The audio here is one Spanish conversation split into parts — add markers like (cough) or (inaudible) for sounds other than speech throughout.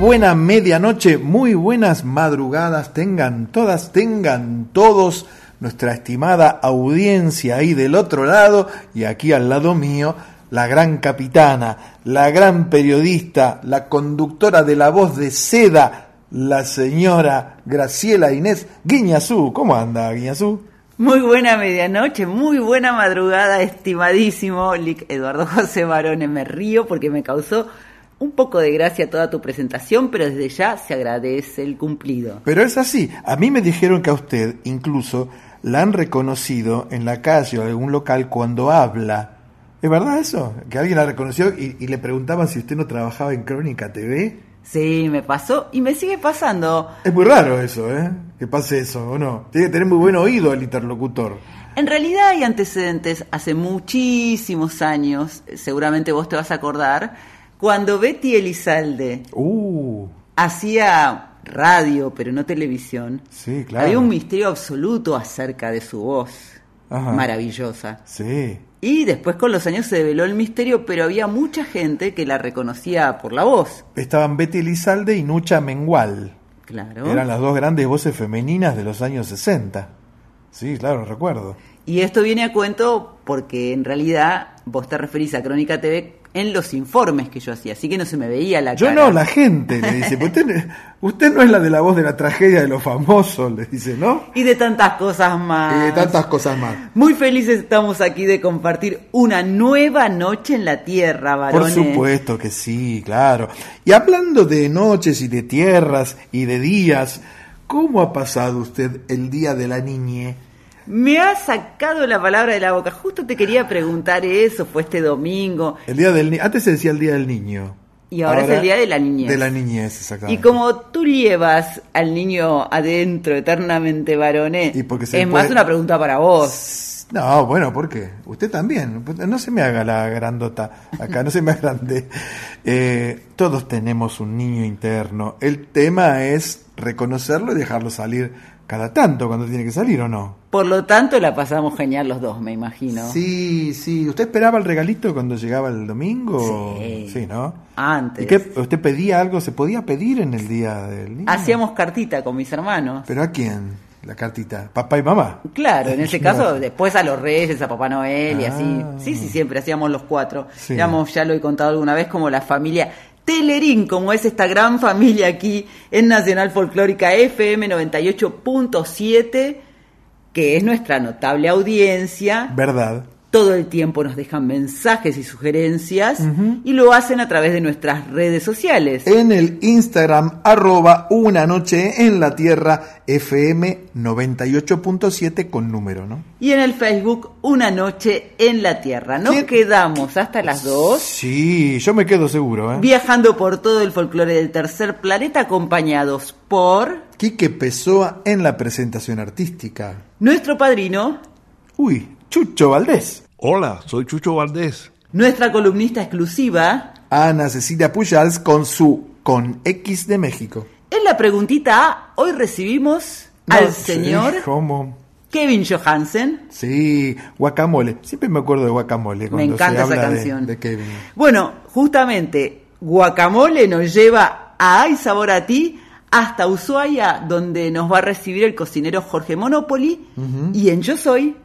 buena medianoche, muy buenas madrugadas, tengan todas, tengan todos nuestra estimada audiencia ahí del otro lado y aquí al lado mío, la gran capitana, la gran periodista, la conductora de la voz de seda, la señora Graciela Inés Guiñazú. ¿Cómo anda, Guiñazú? Muy buena medianoche, muy buena madrugada, estimadísimo Eduardo José Barone. Me río porque me causó un poco de gracia toda tu presentación, pero desde ya se agradece el cumplido. Pero es así, a mí me dijeron que a usted incluso la han reconocido en la calle o en algún local cuando habla. ¿Es verdad eso? Que alguien la reconoció y, y le preguntaban si usted no trabajaba en Crónica TV. Sí, me pasó y me sigue pasando. Es muy raro eso, ¿eh? Que pase eso, ¿o no? Tiene que tener muy buen oído el interlocutor. En realidad hay antecedentes hace muchísimos años, seguramente vos te vas a acordar, cuando Betty Elizalde Uh, hacía radio, pero no televisión, sí, claro. había un misterio absoluto acerca de su voz, Ajá. maravillosa. Sí. Y después con los años se develó el misterio, pero había mucha gente que la reconocía por la voz. Estaban Betty Elizalde y Nucha Mengual. Claro. Eran las dos grandes voces femeninas de los años 60. Sí, claro, recuerdo. Y esto viene a cuento porque en realidad vos te referís a Crónica TV en los informes que yo hacía, así que no se me veía la Yo cara. no, la gente le dice. "Pues Usted, usted no es la de la voz de la tragedia de los famosos, le dice, ¿no? Y de tantas cosas más. Y de tantas cosas más. Muy felices estamos aquí de compartir una nueva noche en la Tierra, Por varones. supuesto que sí, claro. Y hablando de noches y de tierras y de días, ¿cómo ha pasado usted el día de la niñe? Me ha sacado la palabra de la boca. Justo te quería preguntar eso, fue este domingo. El día del Antes se decía el día del niño. Y ahora es el día de la niñez. De la niñez, Y exactamente. como tú llevas al niño adentro eternamente varones, Y es más una pregunta para vos. No, bueno, ¿por qué? Usted también. No se me haga la grandota acá, no se me agrande. (laughs) Eh, todos tenemos un niño interno. El tema es reconocerlo y dejarlo salir cada tanto cuando tiene que salir o no. Por lo tanto, la pasamos genial los dos, me imagino. Sí, sí. ¿Usted esperaba el regalito cuando llegaba el domingo? Sí. ¿no? Antes. ¿Y qué? ¿Usted pedía algo? ¿Se podía pedir en el día del niño? Hacíamos cartita con mis hermanos. ¿Pero a quién? la cartita? ¿Papá y mamá? Claro, en ese (laughs) caso, después a los Reyes, a Papá Noel y Ah. así. Sí, sí, siempre hacíamos los cuatro. Sí. Éramos, ya lo he contado alguna vez, como la familia Telerín, como es esta gran familia aquí en Nacional Folclórica FM 98.7, que es nuestra notable audiencia. ¿Verdad? Todo el tiempo nos dejan mensajes y sugerencias y lo hacen a través de nuestras redes sociales. En el Instagram, arroba una noche en la tierra, FM 98.7 con número, ¿no? Y en el Facebook, Una Noche en la Tierra. Nos ¿Quién? quedamos hasta las dos. Sí, yo me quedo seguro, ¿eh? viajando por todo el folclore del tercer planeta acompañados por Quique Pessoa en la presentación artística. nuestro padrino, Uy, Chucho Valdés. Hola, soy Chucho Valdés. nuestra columnista exclusiva. Ana Cecilia Pujals con su Con X de México. En la preguntita A, hoy recibimos No, al sí, señor ¿Cómo? Kevin Johansen. Sí, guacamole. Siempre me acuerdo de guacamole cuando encanta se esa habla canción. De, Kevin. Bueno, justamente Guacamole nos lleva a Ay Sabor a Ti hasta Ushuaia, donde nos va a recibir el cocinero Jorge Monopoli. Y en Yo Soy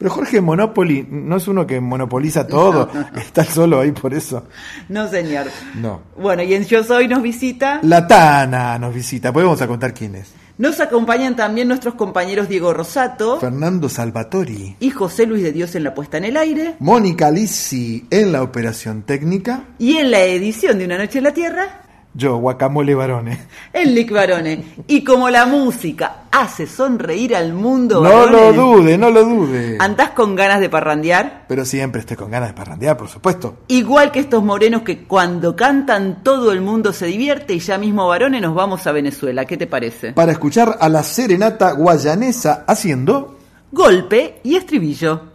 Pero Jorge Monopoly no es uno que monopoliza todo. (laughs) Está solo ahí por eso. No, señor. No. Bueno, y en Yo Soy nos visita. La Tana nos visita. Pues vamos a contar quién es. Nos acompañan también nuestros compañeros Diego Rosato Fernando Salvatori. y José Luis de Dios en la puesta en el aire. Mónica Lisi en la operación técnica. Y en la edición de Una Noche en la Tierra, Yo, Guacamole Barone. el Lick Barone. Y como la música hace sonreír al mundo, No lo dude, no lo dude. ¿Andás con ganas de parrandear? Pero siempre estoy con ganas de parrandear, por supuesto. Igual que estos morenos que cuando cantan todo el mundo se divierte y ya mismo varones nos vamos a Venezuela. ¿Qué te parece? Para escuchar a la serenata guayanesa haciendo... Golpe y estribillo.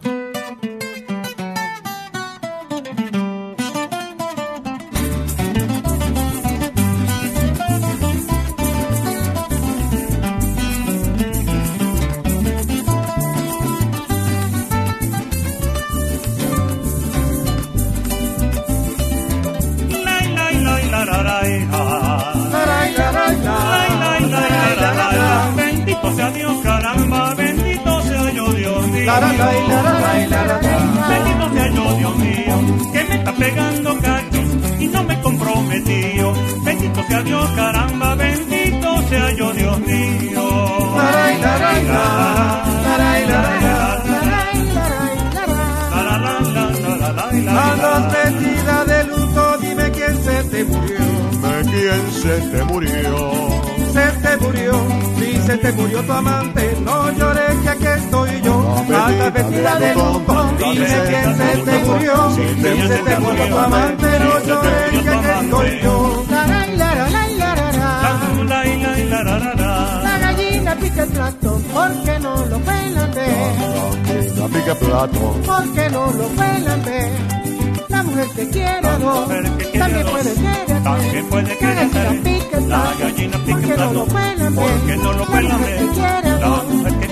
Sea Dios, caramba, bendito sea yo, Dios mío. Andas vestida de luto, dime quién se te murió. ¿Quién se te murió? Se te murió, si se te murió tu amante, no llores que aquí estoy yo. Andas vestida de luto, dime quién se te murió. Si se te murió tu amante, no llores que aquí estoy yo. pique el plato, porque no lo pelan de. No, no, plato, porque no lo pelan. La mujer que quiera dos, también puede querer la gallina pique el plato, porque no lo pelan La mujer que quiera dos,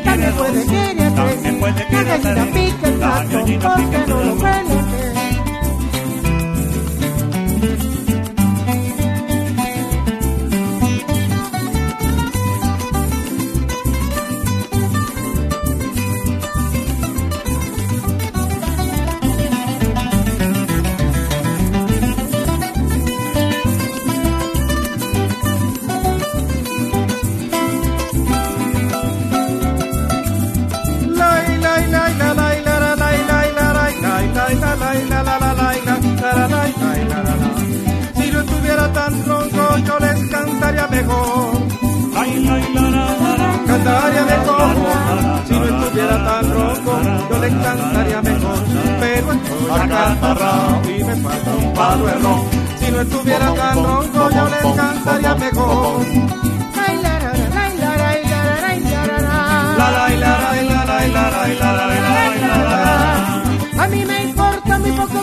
también puede querer la gallina pique el plato, porque no lo pelan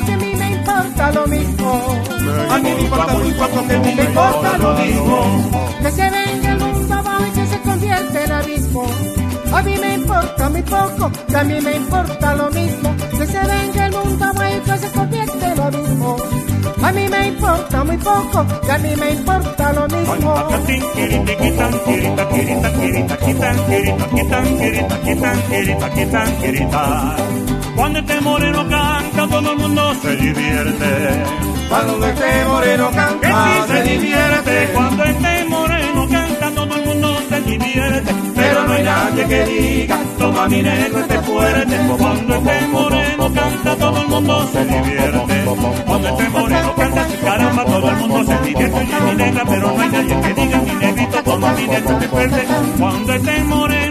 que a mí me importa lo mismo. A mí me importa muy poco que a mí me importa lo mismo. Que se venga el mundo abajo y que se convierte en abismo. A mí me importa muy poco, que a mí me importa lo mismo. Que se venga el mundo abajo y que se convierte en abismo. A mí me importa muy poco, que a mí me importa lo mismo. Cuando este moreno canta, todo el mundo se divierte. Cuando este moreno Que canta, sí se divierte. Cuando este moreno canta, todo el mundo se divierte. Pero no hay nadie que diga, toma mi negro, este fuerte. Cuando este moreno canta, todo el mundo se divierte. Cuando este moreno canta, caramba, todo el mundo se divierte. Oye, mi negra, pero no hay nadie que diga, mi negrito, toma mi negro, este fuerte. Cuando este moreno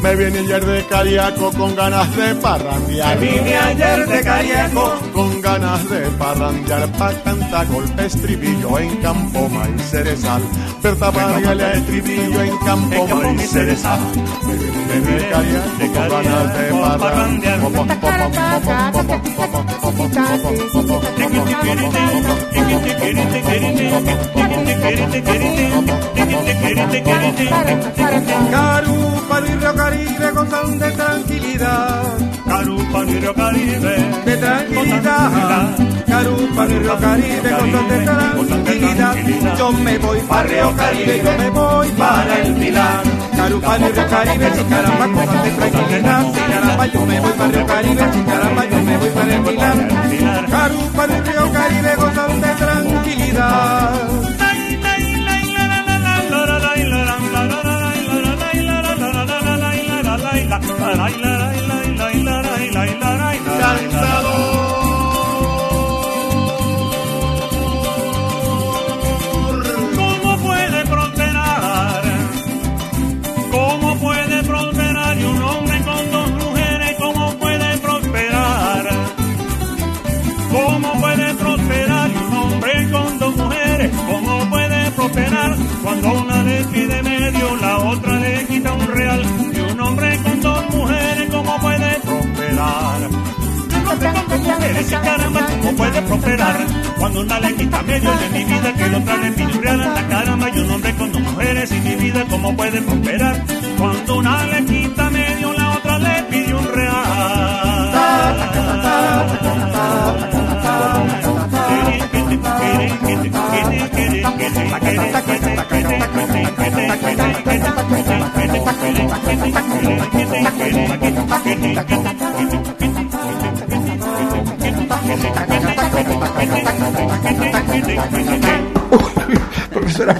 Me viene ayer de Cariaco con ganas de parrandear. Vine ayer de Cariaco, con ganas de parrandear pa' cantar golpe estribillo en campo maíz cerezal. Berta Vargas estribillo en campo maíz cerezal. Me viene de Cariaco con ganas de parrandear. Carúpano y Río Caribe gozan de tranquilidad, Carúpano y Río Caribe. de tranquilidad. Carúpano y Río Caribe gozan de tranquilidad. Yo me voy para Río Caribe, yo me voy para el Pilar. Carúpano y Río Caribe, si caramba gozan de tranquilidad. Si caramba yo me voy para Río Caribe, si caramba yo me voy para el Pilar. Carúpano y Río Caribe gozan de tranquilidad. la la la ese caramba, ¿cómo puede prosperar? Cuando una lequita me dio de mi vida, que lo trae pintureada, la caramba, yo un hombre con dos mujeres y mi vida, ¿cómo puede prosperar? Cuando una lequita me dio, la otra le pidió un real. (laughs) Profesora.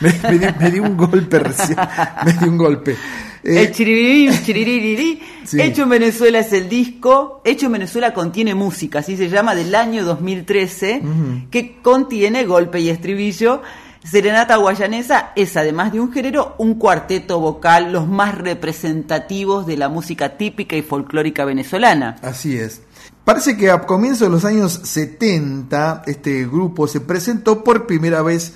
Me, un golpe recién. Me un golpe. Eh, El. Sí. Hecho en Venezuela es el disco. Hecho en Venezuela contiene música, así se llama, del año 2013, que contiene golpe y estribillo. Serenata Guayanesa es, además de un género, un cuarteto vocal, los más representativos de la música típica y folclórica venezolana. Así es. Parece que a comienzos de los años 70 este grupo se presentó por primera vez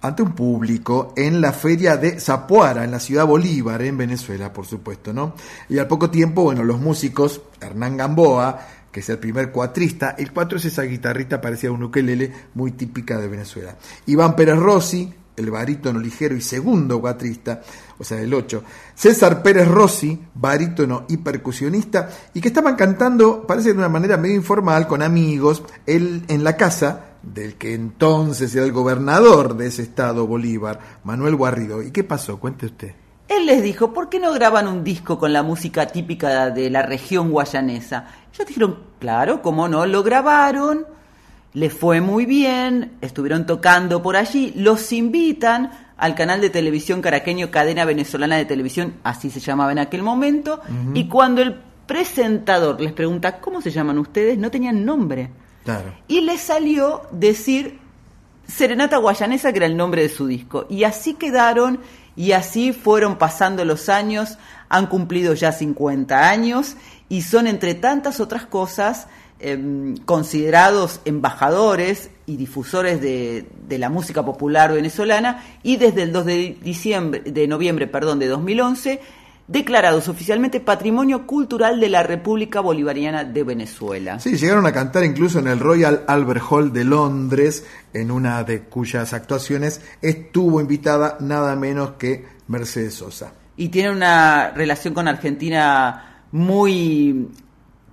ante un público en la feria de Zapuara, en la ciudad Bolívar, en Venezuela, por supuesto, ¿no? Y al poco tiempo, bueno, los músicos, Hernán Gamboa, que es el primer cuatrista, el cuatro es esa guitarrita parecida a un ukelele muy típica de Venezuela. Iván Pérez Rossi, el barítono ligero y segundo cuatrista, o sea, el 8. César Pérez Rossi, barítono y percusionista, y que estaban cantando, parece de una manera medio informal, con amigos, él en la casa del que entonces era el gobernador de ese estado, Bolívar, Manuel Guarrido. ¿Y qué pasó? Cuente usted. Él les dijo, ¿por qué no graban un disco con la música típica de la región guayanesa? Ellos dijeron, claro, cómo no, lo grabaron, les fue muy bien, estuvieron tocando por allí, los invitan al canal de televisión caraqueño Cadena Venezolana de Televisión, así se llamaba en aquel momento, y cuando el presentador les pregunta, ¿cómo se llaman ustedes? No tenían nombre. Claro. Y le salió decir Serenata Guayanesa, que era el nombre de su disco. Y así quedaron y así fueron pasando los años, han cumplido ya 50 años y son entre tantas otras cosas em, considerados embajadores y difusores de, de la música popular venezolana y desde el 2 de diciembre de noviembre, perdón, de 2011 declarados oficialmente Patrimonio Cultural de la República Bolivariana de Venezuela. Sí, llegaron a cantar incluso en el Royal Albert Hall de Londres, en una de cuyas actuaciones estuvo invitada nada menos que Mercedes Sosa. y tiene una relación con Argentina muy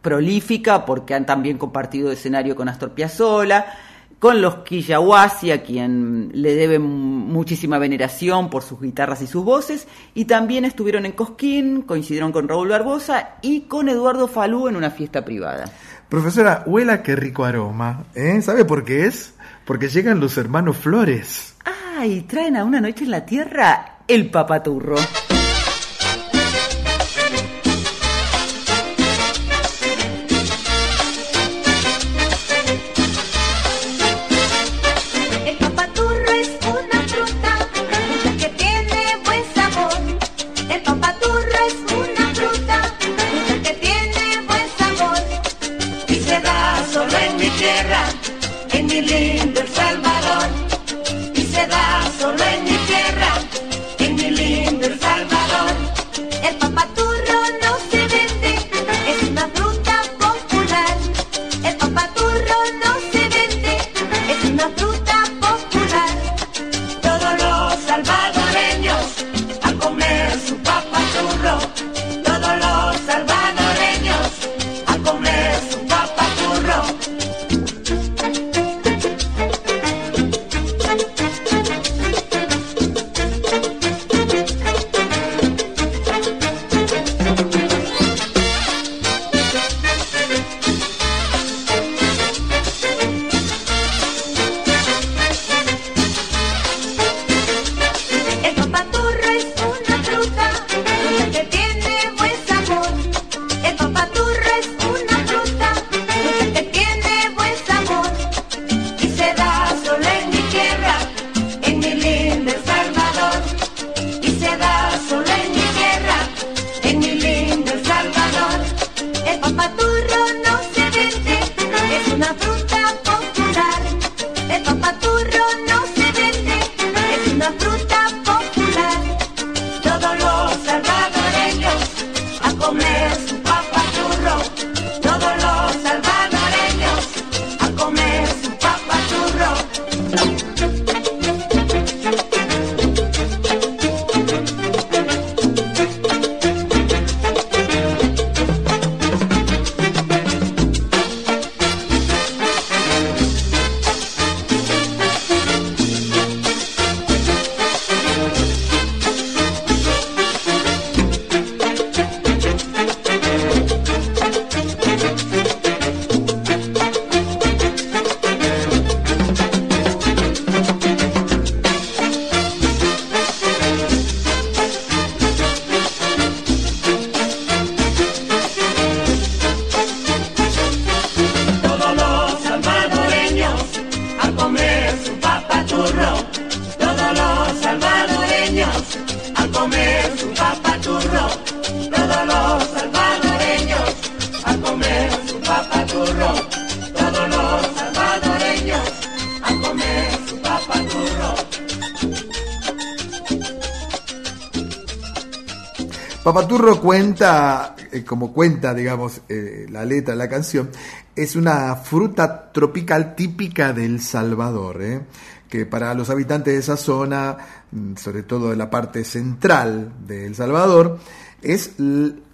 prolífica porque han también compartido escenario con Astor Piazzolla, con los Quillawasi, a quien le deben muchísima veneración por sus guitarras y sus voces, y también estuvieron en Cosquín, coincidieron con Raúl Barbosa y con Eduardo Falú en una fiesta privada. Profesora, huela qué rico aroma. ¿eh? ¿Sabe por qué es? Porque llegan los hermanos Flores. Ah, y traen a una noche en la tierra el papaturro. Papaturro cuenta, eh, como cuenta, digamos, eh, la letra de la canción, es una fruta tropical típica del Salvador, ¿eh? que para los habitantes de esa zona, mm, sobre todo de la parte central de El Salvador, es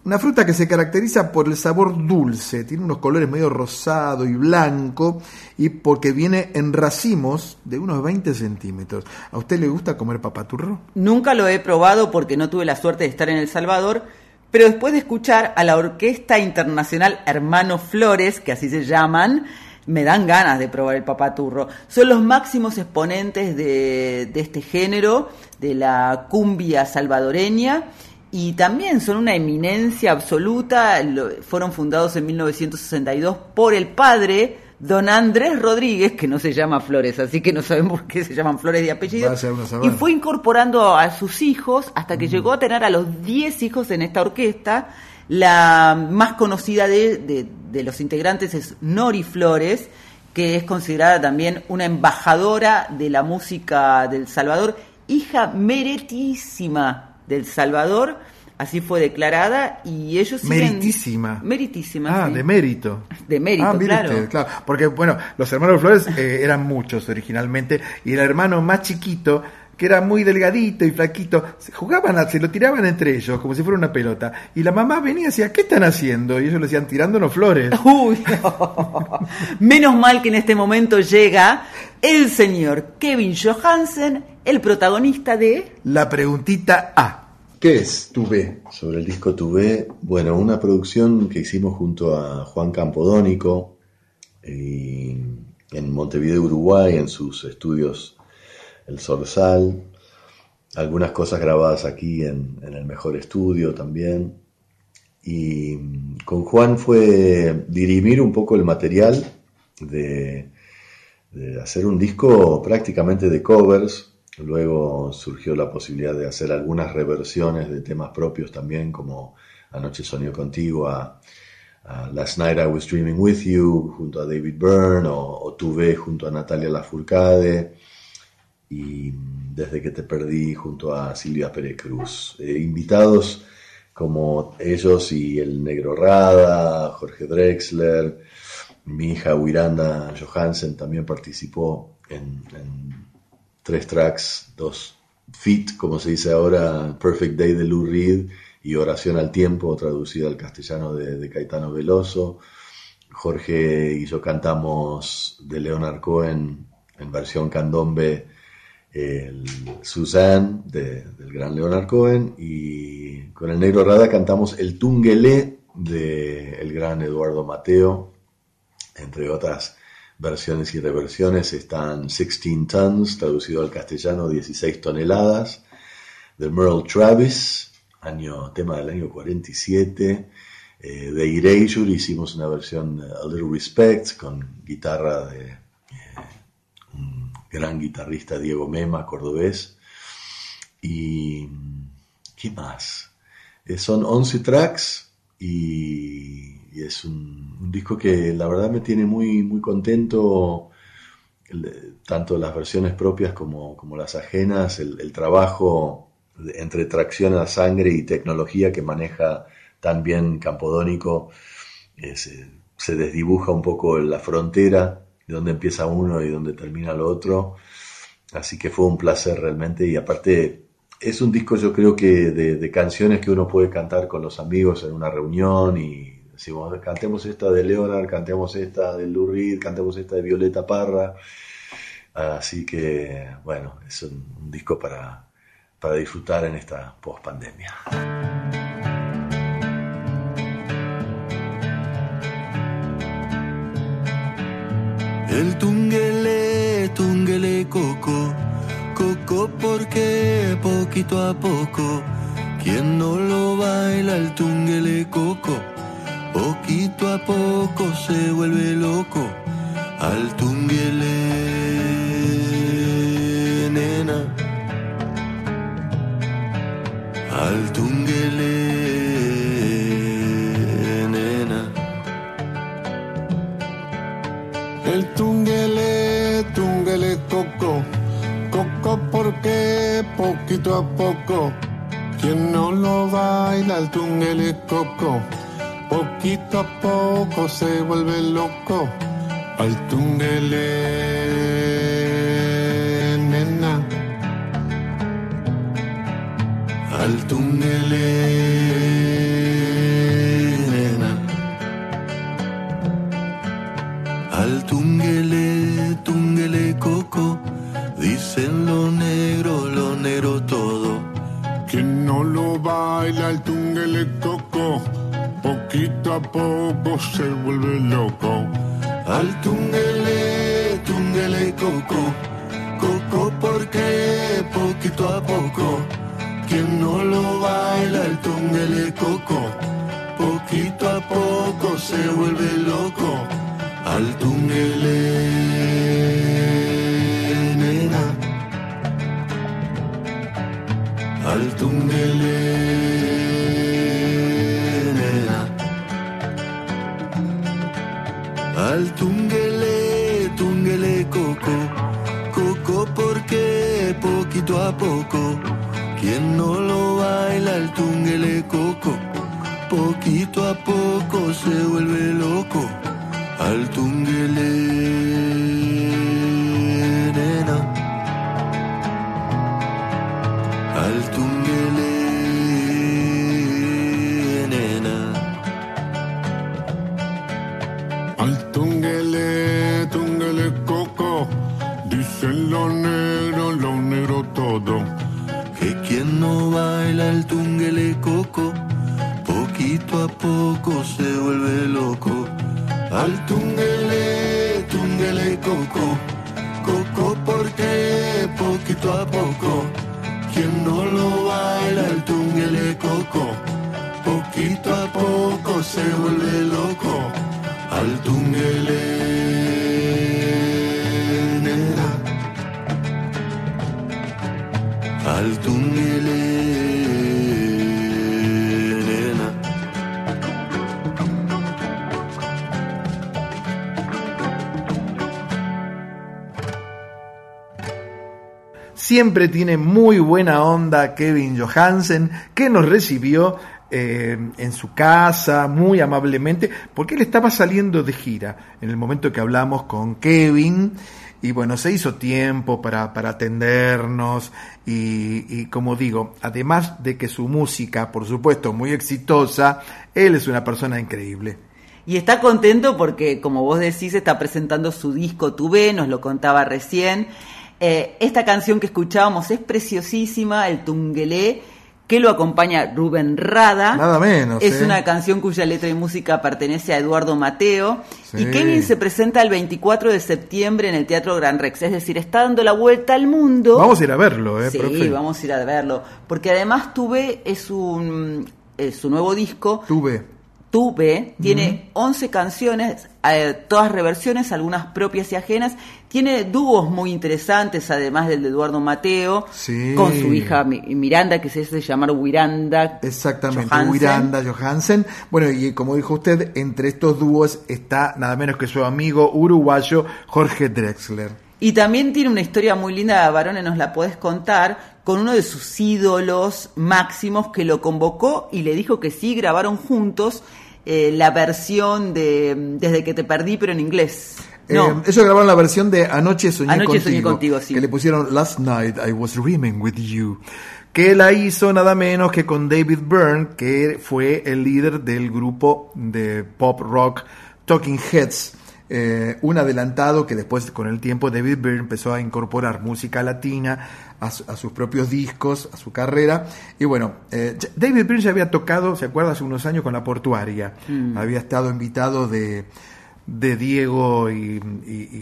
una fruta que se caracteriza por el sabor dulce, tiene unos colores medio rosado y blanco, y porque viene en racimos de unos 20 centímetros. ¿A usted le gusta comer papaturro? Nunca lo he probado porque no tuve la suerte de estar en El Salvador, pero después de escuchar a la Orquesta Internacional Hermanos Flores, que así se llaman, me dan ganas de probar el papaturro. Son los máximos exponentes de, de este género, de la cumbia salvadoreña, y también son una eminencia absoluta. Fueron fundados en 1962 por el padre Don Andrés Rodríguez, que no se llama Flores, así que no sabemos por (laughs) qué se llaman Flores de apellido. Y fue incorporando a sus hijos hasta que llegó a tener a los 10 hijos en esta orquesta. La más conocida de, de- de los integrantes es Nori Flores, que es considerada también una embajadora de la música del Salvador, hija meritísima del Salvador, así fue declarada, y ellos siguen- Meritísima. Meritísima, Ah, sí. de mérito. De mérito, Ah, claro. usted, claro. Porque, bueno, los hermanos Flores eh, eran muchos originalmente, y el hermano más chiquito, que era muy delgadito y flaquito, se jugaban, a- se lo tiraban entre ellos como si fuera una pelota. Y la mamá venía y decía, ¿qué están haciendo? Y ellos le decían, tirándonos flores. (laughs) Uy, no. (laughs) Menos mal que en este momento llega el señor Kevin Johansen, el protagonista de... La preguntita A. ¿Qué es Tuve? Sobre el disco Tuve, bueno, una producción que hicimos junto a Juan Campodónico y en Montevideo, Uruguay, en sus estudios El Zorzal. Algunas cosas grabadas aquí en, en el mejor estudio también. Y mm, con Juan fue dirimir un poco el material de, de hacer un disco prácticamente de covers. Luego surgió la posibilidad de hacer algunas reversiones de temas propios también, como Anoche soñó contigo, a, Last Night I Was Dreaming With You junto a David Byrne, o, Tuve junto a Natalia Lafourcade, y Desde que te perdí junto a Silvia Pérez Cruz. Eh, invitados como ellos y el Negro Rada, Jorge Drexler, mi hija Wiranda Johansen también participó en, tres tracks, dos fit, como se dice ahora, Perfect Day de Lou Reed y Oración al Tiempo, traducida al castellano de, Caetano Veloso. Jorge y yo cantamos de Leonard Cohen en versión candombe el Suzanne de- del gran Leonard Cohen y con el Negro Rada cantamos el Tungelé de el gran Eduardo Mateo entre otras versiones y reversiones están 16 Tons, traducido al castellano 16 toneladas, de Merle Travis, año, tema del año 47. Eh, de Erasure hicimos una versión eh, A Little Respect con guitarra de eh, un gran guitarrista Diego Mema, cordobés. Y ¿qué más? Eh, son 11 tracks y, y es un, disco que la verdad me tiene muy, muy contento, tanto las versiones propias como, como las ajenas, el, trabajo entre tracción a sangre y tecnología que maneja tan bien Campodónico, eh, se, desdibuja un poco la frontera de donde empieza uno y donde termina lo otro. Así que fue un placer realmente y aparte es un disco yo creo que de, de canciones que uno puede cantar con los amigos en una reunión y decimos cantemos esta de Leonard, cantemos esta de Lou Reed, cantemos esta de Violeta Parra. Así que bueno, es un, un disco para, para disfrutar en esta post pandemia. El tunguele, tunguele coco, coco porque poquito a poco, quien no lo baila el tunguele coco, poquito a poco se vuelve loco, al tunguele nena, al tunguele nena. El tunguele, tunguele coco, coco porque poquito a poco, quien no lo baila el tunguele coco, poquito a poco se vuelve loco, al tunguele nena, al tunguele nena. Al tunguele tunguele coco dicen lo negro lo negro todo. Quien no lo baila el tunguele coco, poquito a poco se vuelve loco. al tunguele tunguele coco. Coco porque poquito a poco. Quien no lo baila el tunguele coco poquito a poco se vuelve loco. Al tunguele nena. Al tunguele al tunguele tunguele coco. Coco porque poquito a poco. Quien no lo baila el tunguele coco. Poquito a poco se vuelve loco. Al tunguele no baila el tunguele coco, poquito a poco se vuelve loco. Al tunguele, tunguele coco, coco porque poquito a poco. Quien no lo baila el tunguele coco, poquito a poco se vuelve loco. Al tunguele, nena. Al tunguele, Siempre tiene muy buena onda Kevin Johansen, que nos recibió eh, en su casa muy amablemente, porque él estaba saliendo de gira en el momento que hablamos con Kevin. Y bueno, se hizo tiempo para, para atendernos y, y como digo, además de que su música, por supuesto, muy exitosa, él es una persona increíble. Y está contento porque, como vos decís, está presentando su disco Tuve, nos lo contaba recién. Eh, esta canción que escuchábamos es preciosísima, el Tungelé, que lo acompaña Rubén Rada. Nada menos. Es ¿eh? una canción cuya letra y música pertenece a Eduardo Mateo. Sí. Y Kevin se presenta el 24 de septiembre en el Teatro Gran Rex. Es decir, está dando la vuelta al mundo. Vamos a ir a verlo, ¿eh, Sí, profe? vamos a ir a verlo. Porque además Tuve es un es su nuevo disco. Tuve. Tuve tiene 11 canciones, eh, todas reversiones, algunas propias y ajenas. Tiene dúos muy interesantes, además del de Eduardo Mateo, Sí. con su hija Mi- Miranda, que se hace llamar Wiranda. Exactamente, Johansen. Miranda Johansen. Bueno, y como dijo usted, entre estos dúos está nada menos que su amigo uruguayo Jorge Drexler. Y también tiene una historia muy linda, Barone, nos la podés contar, con uno de sus ídolos máximos que lo convocó y le dijo que sí, grabaron juntos eh, la versión de Desde que te perdí, pero en inglés. No, Eh, ellos grabaron la versión de Anoche soñé Anoche contigo, soñé contigo, sí. que le pusieron Last Night I Was Dreaming With You, que la hizo nada menos que con David Byrne, que fue el líder del grupo de pop rock Talking Heads, eh, un adelantado que después con el tiempo David Byrne empezó a incorporar música latina a, su- a sus propios discos, a su carrera. Y bueno, eh, David Byrne ya había tocado, ¿se acuerda? Hace unos años con la portuaria. Mm. Había estado invitado de, de Diego y,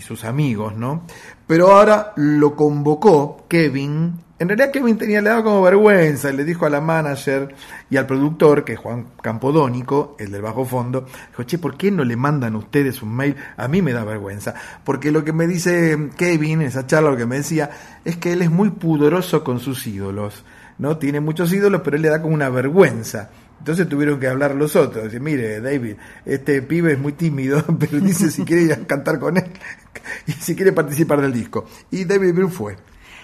sus amigos, ¿no? Pero ahora lo convocó Kevin. En realidad Kevin tenía, le daba como vergüenza, y le dijo a la manager y al productor, que es Juan Campodónico, el del bajo fondo, dijo, che, ¿por qué no le mandan ustedes un mail? A mí me da vergüenza. Porque lo que me dice Kevin, en esa charla, lo que me decía, es que él es muy pudoroso con sus ídolos, ¿no? Tiene muchos ídolos, pero él le da como una vergüenza. Entonces tuvieron que hablar los otros. Dice, mire, David, este pibe es muy tímido, (laughs) pero dice si quiere ir a cantar con él (laughs) y si quiere participar del disco. Y David Byrne fue.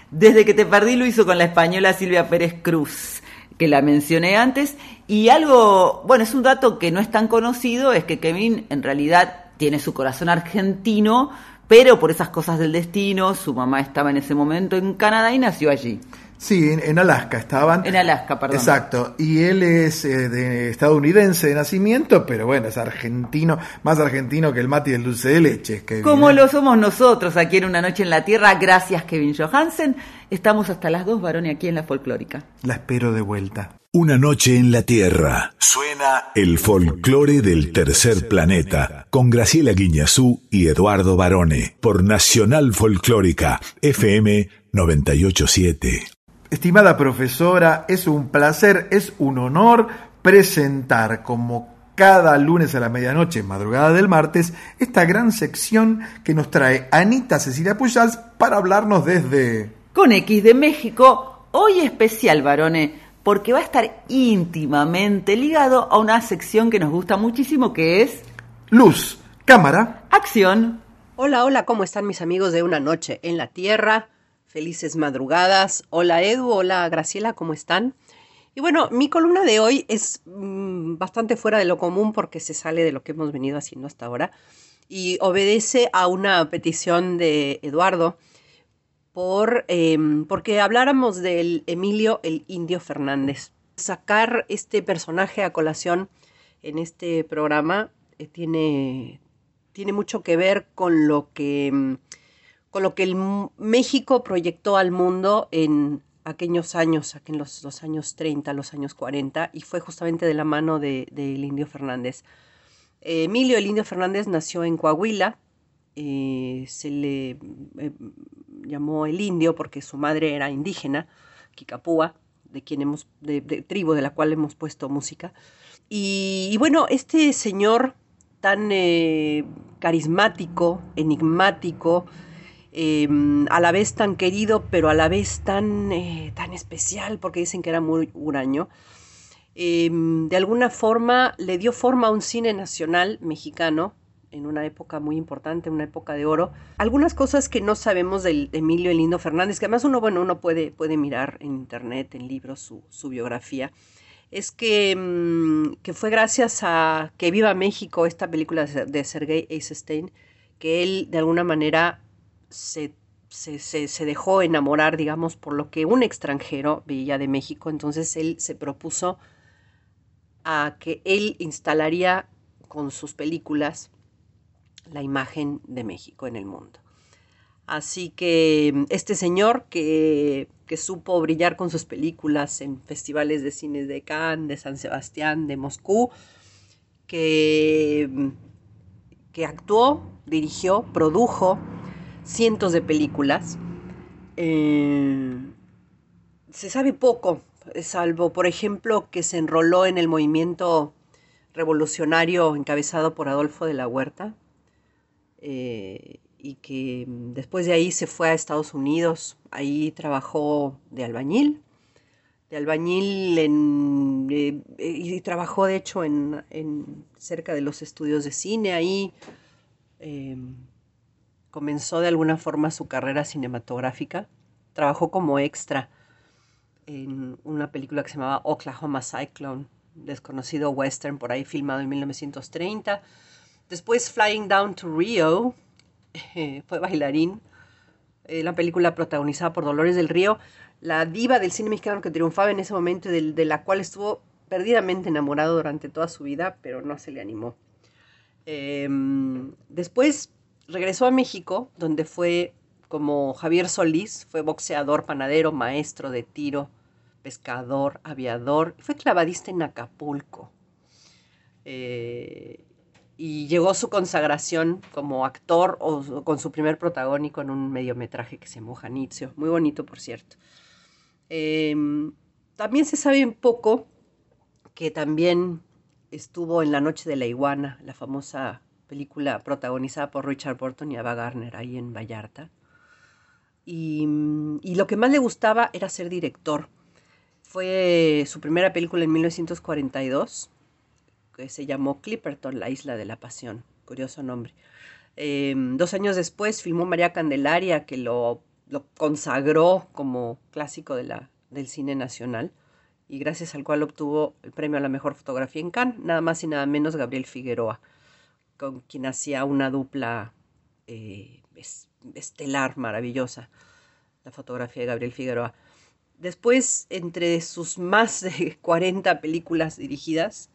Desde que te perdí lo hizo con la española Silvia Pérez Cruz, que la mencioné antes. Y algo, bueno, es un dato que no es tan conocido, es que Kevin en realidad tiene su corazón argentino, pero por esas cosas del destino, su mamá estaba en ese momento en Canadá y nació allí. Sí, en, en Alaska estaban. En Alaska, perdón. Exacto. Y él es eh, de estadounidense de nacimiento, pero bueno, es argentino, más argentino que el mate y el dulce de leche. Kevin, Como lo somos nosotros aquí en Una Noche en la Tierra, gracias Kevin Johansen. Estamos hasta las dos, varones, aquí en la folclórica. La espero de vuelta. Una noche en la Tierra. Suena el folclore del tercer planeta con Graciela Guiñazú y Eduardo Barone por Nacional Folclórica FM 987. Estimada profesora, es un placer, es un honor presentar como cada lunes a la medianoche, madrugada del martes, esta gran sección que nos trae Anita Cecilia Pujals para hablarnos desde... Con X de México, hoy especial, varones, porque va a estar íntimamente ligado a una sección que nos gusta muchísimo, que es Luz, cámara, acción. Hola, hola, ¿cómo están mis amigos de Una Noche en la Tierra? Felices madrugadas. Hola Edu, hola Graciela, ¿cómo están? Y bueno, mi columna de hoy es mm, bastante fuera de lo común porque se sale de lo que hemos venido haciendo hasta ahora y obedece a una petición de Eduardo por, em, porque habláramos del Emilio el Indio Fernández. Sacar este personaje a colación en este programa eh, tiene tiene mucho que ver con lo que, mm, con lo que el México proyectó al mundo en aquellos años, en los, los años 30, los años 40, y fue justamente de la mano de- del Indio Fernández. Eh, Emilio el Indio Fernández nació en Coahuila, eh, se le eh, llamó el indio porque su madre era indígena, Kikapúa, de quien hemos, de, de tribu de la cual hemos puesto música. Y, y bueno, este señor tan eh, carismático, enigmático, eh, a la vez tan querido, pero a la vez tan, eh, tan especial, porque dicen que era muy huraño, eh, de alguna forma le dio forma a un cine nacional mexicano en una época muy importante, una época de oro. Algunas cosas que no sabemos de Emilio el Lindo Fernández, que además uno, bueno, uno puede, puede mirar en internet, en libros, su, su biografía, es que, mm, que fue gracias a Que Viva México, esta película de Sergei Eisenstein, que él de alguna manera se, se, se- se dejó enamorar, digamos, por lo que un extranjero veía de México. Entonces él se propuso a que él instalaría con sus películas la imagen de México en el mundo. Así que mm, este señor que, que supo brillar con sus películas en festivales de cines de Cannes, de San Sebastián, de Moscú, que, mm, que actuó, dirigió, produjo cientos de películas, eh, se sabe poco, salvo, por ejemplo, que se enroló en el movimiento revolucionario encabezado por Adolfo de la Huerta, eh, y que después de ahí se fue a Estados Unidos, ahí trabajó de albañil, de albañil eh, y trabajó de hecho en, cerca de los estudios de cine, ahí comenzó de alguna forma su carrera cinematográfica, trabajó como extra en una película que se llamaba Oklahoma Cyclone, desconocido western por ahí filmado en 1930. Después Flying Down to Rio, (laughs) fue bailarín. Eh, la película protagonizada por Dolores del Río, la diva del cine mexicano que triunfaba en ese momento de, la cual estuvo perdidamente enamorado durante toda su vida, pero no se le animó. Eh, después regresó a México, donde fue como Javier Solís, fue boxeador, panadero, maestro de tiro, pescador, aviador, fue clavadista en Acapulco. Eh, y llegó su consagración como actor o con su primer protagónico en un mediometraje que se llamó Janitzio, muy bonito por cierto. Eh, también se sabe un poco que también estuvo en La Noche de la Iguana, la famosa película protagonizada por Richard Burton y Ava Gardner ahí en Vallarta. Y, y lo que más le gustaba era ser director. Fue su primera película en 1942, que se llamó Clipperton, la isla de la pasión. Curioso nombre. Eh, dos años después filmó María Candelaria, que lo, lo consagró como clásico de la, del cine nacional y gracias al cual obtuvo el premio a la mejor fotografía en Cannes, nada más y nada menos Gabriel Figueroa, con quien hacía una dupla eh, es- estelar maravillosa, la fotografía de Gabriel Figueroa. Después, entre sus más de (laughs) 40 películas dirigidas,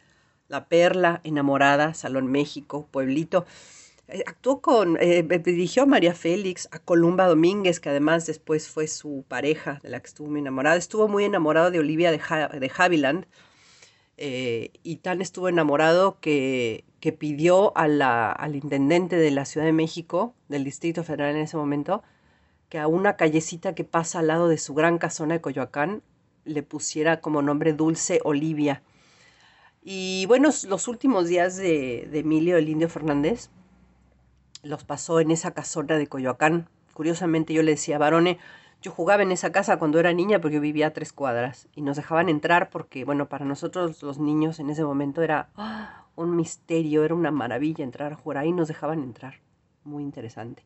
La Perla, Enamorada, Salón México, Pueblito, eh, actuó con, eh, dirigió a María Félix, a Columba Domínguez, que además después fue su pareja, de la que estuvo muy enamorada. Estuvo muy enamorado de Olivia de, de Havilland, eh, y tan estuvo enamorado que, que pidió al intendente de la Ciudad de México, del Distrito Federal en ese momento, que a una callecita que pasa al lado de su gran casona de Coyoacán le pusiera como nombre Dulce Olivia. Y bueno, los últimos días de, Emilio el Indio Fernández los pasó en esa casona de Coyoacán. Curiosamente yo le decía, Barone, yo jugaba en esa casa cuando era niña porque vivía a tres cuadras y nos dejaban entrar porque, bueno, para nosotros los niños en ese momento era ¡ah! un misterio, era una maravilla entrar a jugar ahí, nos dejaban entrar. Muy interesante.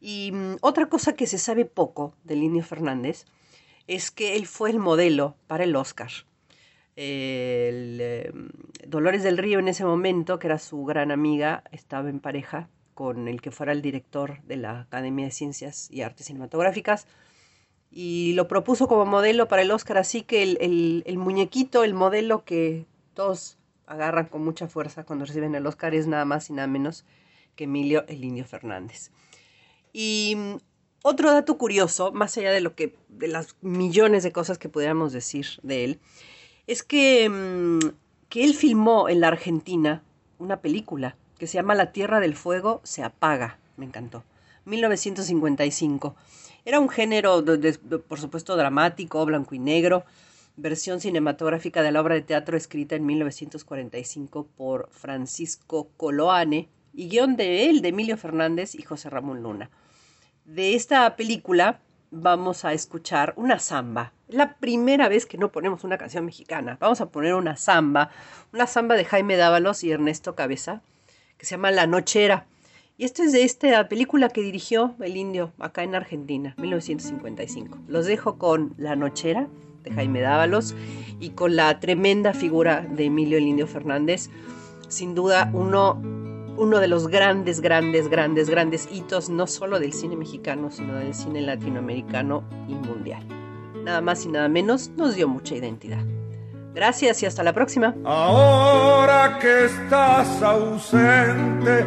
Y mm, otra cosa que se sabe poco del Indio Fernández es que él fue el modelo para el Oscar. El, eh, Dolores del Río en ese momento, que era su gran amiga, estaba en pareja con el que fuera el director de la Academia de Ciencias y Artes Cinematográficas y lo propuso como modelo para el Oscar, así que el, el- el muñequito, el modelo que todos agarran con mucha fuerza cuando reciben el Oscar es nada más y nada menos que Emilio el Indio Fernández. Y mm, otro dato curioso, más allá de lo que de las millones de cosas que pudiéramos decir de él, es que, mm, que él filmó en la Argentina una película que se llama La Tierra del Fuego se apaga. Me encantó. 1955. Era un género, por supuesto, dramático, blanco y negro, versión cinematográfica de la obra de teatro escrita en 1945 por Francisco Coloane y guion de él, de Emilio Fernández y José Ramón Luna. De esta película vamos a escuchar una samba. La primera vez que no ponemos una canción mexicana. Vamos a poner una samba, una samba de Jaime Dávalos y Ernesto Cabeza, que se llama La Nochera. Y esto es de esta película que dirigió el indio acá en Argentina, 1955. Los dejo con La Nochera de Jaime Dávalos y con la tremenda figura de Emilio el Indio Fernández. Sin duda uno, uno de los grandes, grandes, grandes, grandes hitos, no solo del cine mexicano, sino del cine latinoamericano y mundial. Nada más y nada menos, nos dio mucha identidad. Gracias y hasta la próxima. Ahora que estás ausente,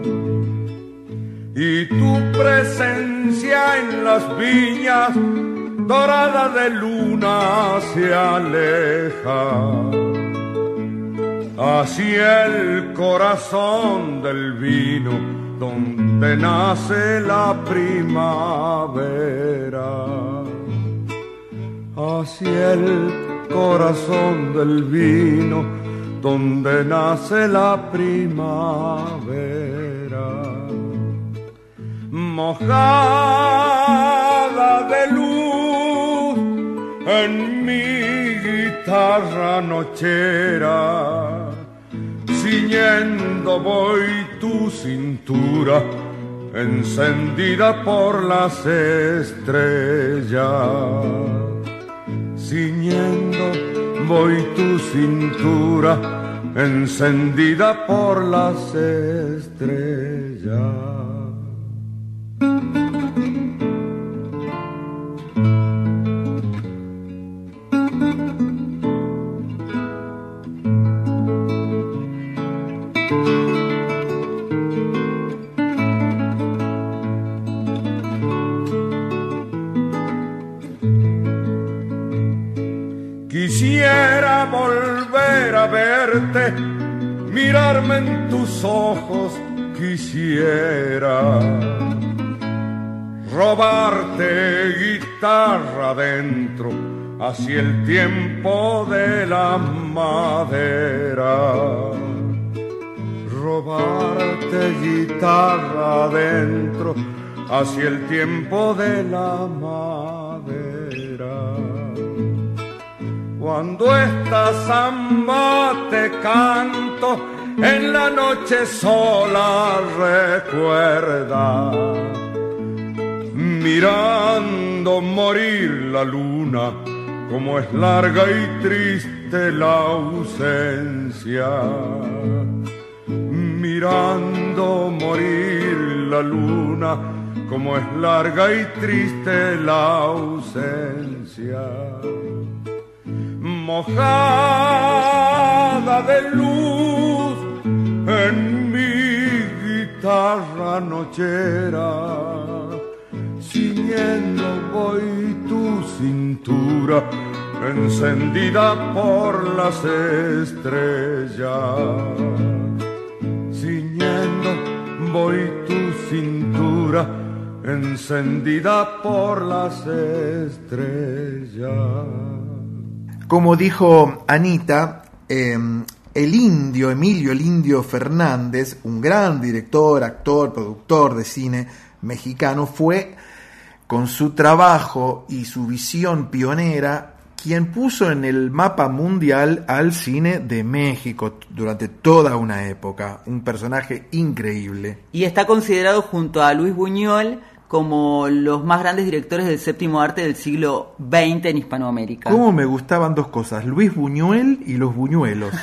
Y tu presencia en las viñas dorada de luna se aleja hacia el corazón del vino donde nace la primavera. Hacia el corazón del vino donde nace la primavera. Mojada de luz en mi guitarra nochera, ciñendo voy tu cintura, encendida por las estrellas. Ciñendo voy tu cintura, encendida por las estrellas. Volver a verte, mirarme en tus ojos, quisiera robarte guitarra adentro, hacia el tiempo de la madera. Robarte guitarra adentro, hacia el tiempo de la madera. Cuando esta samba te canto, en la noche sola recuerda, mirando morir la luna, como es larga y triste la ausencia. Mirando morir la luna, como es larga y triste la ausencia mojada de luz en mi guitarra nochera, ciñendo voy tu cintura, encendida por las estrellas. Ciñendo voy tu cintura, encendida por las estrellas. Como dijo Anita, eh, el indio, Emilio el Indio Fernández, un gran director, actor, productor de cine mexicano, fue con su trabajo y su visión pionera quien puso en el mapa mundial al cine de México durante toda una época. Un personaje increíble. Y está considerado junto a Luis Buñuel como los más grandes directores del séptimo arte del siglo XX en Hispanoamérica. ¿Cómo me gustaban dos cosas? Luis Buñuel y los buñuelos.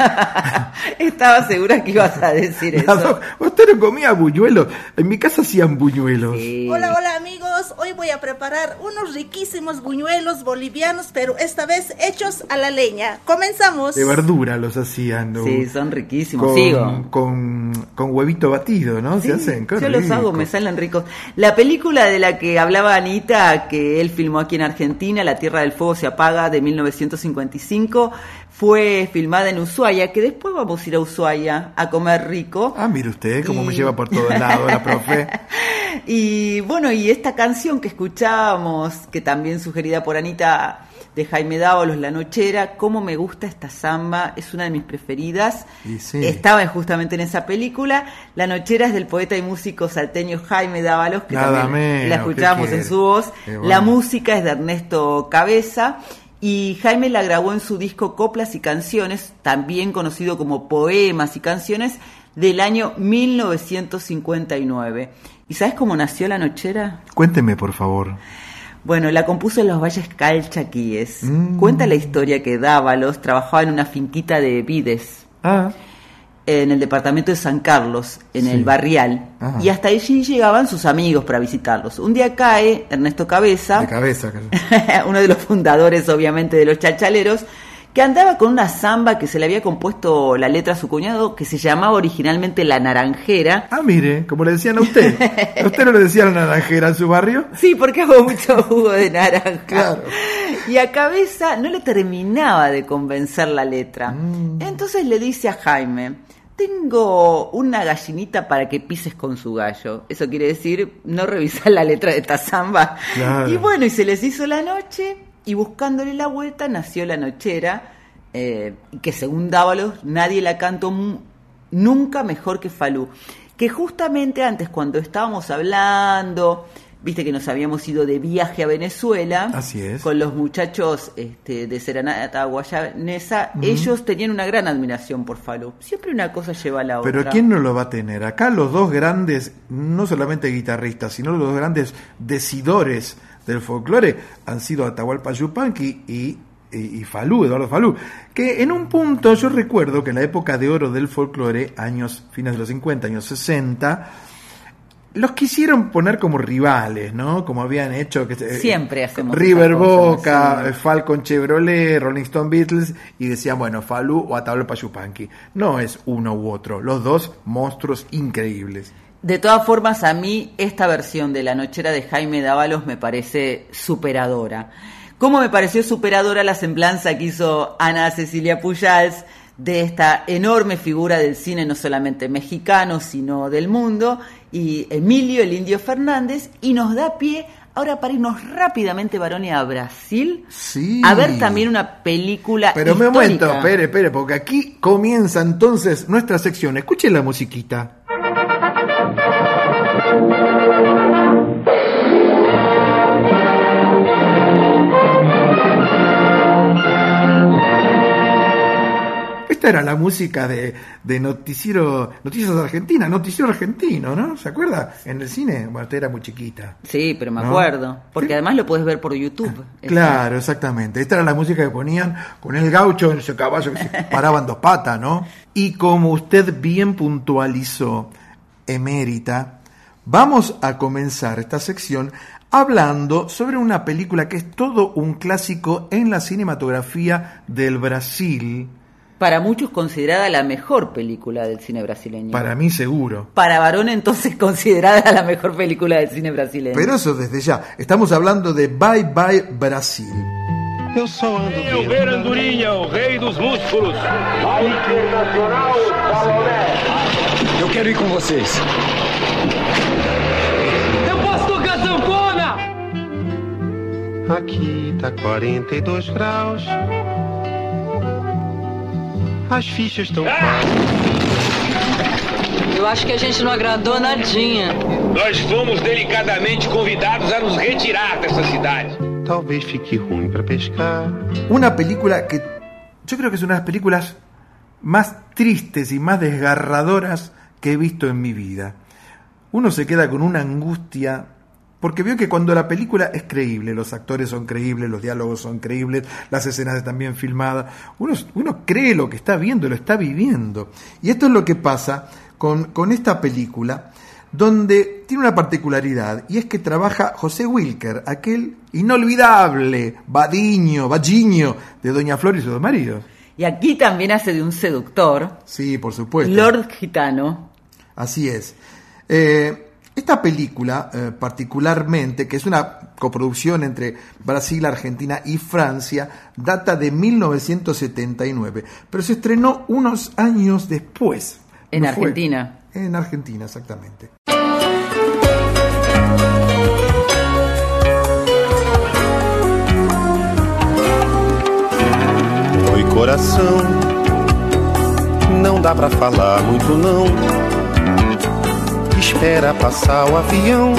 (laughs) Estaba segura que ibas a decir (laughs) eso. dos- Usted no comía buñuelos. En mi casa hacían buñuelos. Hola, hola amigos. Hoy voy a preparar unos riquísimos buñuelos bolivianos, pero esta vez hechos a la leña. Comenzamos. De verdura los hacían. ¿no? Sí, son riquísimos. Con, Sigo. con, con huevito batido, ¿no? Se hacen. Yo los hago, me salen ricos. La película de la que hablaba Anita, que él filmó aquí en Argentina, La Tierra del Fuego se apaga, de 1955, fue filmada en Ushuaia, que después vamos a ir a Ushuaia a comer rico. Ah, mire usted cómo me lleva por todos lados la profe. (laughs) Y bueno, y esta canción que escuchábamos, que también sugerida por Anita de Jaime Dávalos, La Nochera, cómo me gusta esta samba, es una de mis preferidas. Sí. Estaba justamente en esa película. La Nochera es del poeta y músico salteño Jaime Dávalos, que Nada también menos, la ¿qué escuchábamos en su voz. Bueno. La música es de Ernesto Cabeza. Y Jaime la grabó en su disco Coplas y Canciones, también conocido como Poemas y Canciones, del año 1959. ¿Y sabes cómo nació La Nochera? Cuénteme, por favor. Bueno, la compuso en los valles calchaquíes. Mm. Cuenta la historia que Dávalos trabajaba en una finquita de vides Ah, en el departamento de San Carlos, en Sí. el barrial, Ajá. y hasta allí llegaban sus amigos para visitarlos. Un día cae Ernesto Cabeza, de cabeza. (laughs) uno de los fundadores obviamente de los chachaleros, que andaba con una samba que se le había compuesto la letra a su cuñado, que se llamaba originalmente La Naranjera. Ah, mire, como le decían a usted. ¿A usted no le decían la naranjera en su barrio? Sí, porque hago mucho jugo de naranja. Claro. Y a cabeza no le terminaba de convencer la letra. Mm. Entonces le dice a Jaime, tengo una gallinita para que pises con su gallo. Eso quiere decir no revisar la letra de esta samba. Claro. Y bueno, y se les hizo la noche y buscándole la vuelta nació la nochera, eh, que según Dávalos nadie la cantó nunca mejor que Falú. Que justamente antes cuando estábamos hablando, viste que nos habíamos ido de viaje a Venezuela, Así es. con los muchachos este, de Serenata Guayanesa, ellos tenían una gran admiración por Falú. Siempre una cosa lleva a la Pero otra. ¿quién no lo va a tener? Acá los dos grandes, no solamente guitarristas, sino los dos grandes decidores del folclore han sido Atahualpa Yupanqui y, y, y Falú, Eduardo Falú. Que en un punto yo recuerdo que en la época de oro del folclore, años fines de los 50, años 60, los quisieron poner como rivales, ¿no? Como habían hecho que eh, Siempre hacemos River Boca, Falcon Chevrolet, Rolling Stone Beatles y decían, bueno, Falú o Atahualpa Yupanqui. No es uno u otro, los dos monstruos increíbles. De todas formas, a mí esta versión de La Nochera de Jaime Dávalos me parece superadora. ¿Cómo me pareció superadora la semblanza que hizo Ana Cecilia Pujals de esta enorme figura del cine, no solamente mexicano, sino del mundo, y Emilio el Indio Fernández, y nos da pie ahora para irnos rápidamente, varones, a Brasil, Sí. a ver también una película Pero me momento, espere, espere, porque aquí comienza entonces nuestra sección. Escuche la musiquita. Esta era la música de, de Noticiero, Noticias Argentina, Noticiero Argentino, ¿no? ¿Se acuerda? En el cine, bueno, usted era muy chiquita. Sí, pero me ¿No? acuerdo, porque además lo puedes ver por YouTube. Claro, exactamente. Esta era la música que ponían con el gaucho en ese caballo que se (laughs) paraban dos patas, ¿no? Y como usted bien puntualizó, emérita, vamos a comenzar esta sección hablando sobre una película que es todo un clásico en la cinematografía del Brasil. Para muchos considerada la mejor película del cine brasileño. Para mí seguro. Para varón entonces (laughs) considerada la mejor película del cine brasileño. Pero eso desde ya. Estamos hablando de Bye Bye Brasil. Eu só ando Venham ver Andorinha, o rei dos músculos. Internacional. Eu quero ir com vocês. Aqui tá 42 graus. As fichas estão Eu acho que a gente não agradou nadinha. Nós fomos delicadamente convidados a nos retirar dessa cidade. Talvez fique ruim para pescar. Una película que yo creo que es una de las películas más tristes y más desgarradoras que he visto en mi vida. Uno se queda con una angustia porque veo que cuando la película es creíble, los actores son creíbles, los diálogos son creíbles, las escenas están bien filmadas, uno, uno cree lo que está viendo, lo está viviendo. Y esto es lo que pasa con, con esta película, donde tiene una particularidad, y es que trabaja José Wilker, aquel inolvidable Badiño, Bagiño de Doña Flor y sus dos maridos. Y aquí también hace de un seductor, Sí, por supuesto. Lord Gitano. Así es. Eh, esta película, eh, particularmente, que es una coproducción entre Brasil, Argentina y Francia, data de 1979, pero se estrenó unos años después. En ¿No fue? Argentina. En Argentina, exactamente. Oi, coração. Não dá pra falar muito, não. Espera passar o avião.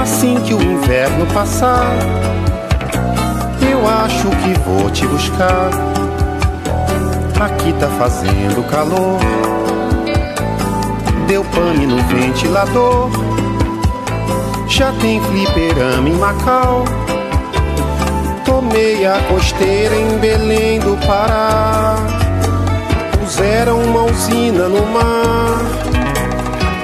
Assim que o inverno passar, eu acho que vou te buscar. Aqui tá fazendo calor. Deu pane no ventilador. Já tem fliperama em Macau. Tomei a costeira em Belém do Pará. Puseram uma usina no mar.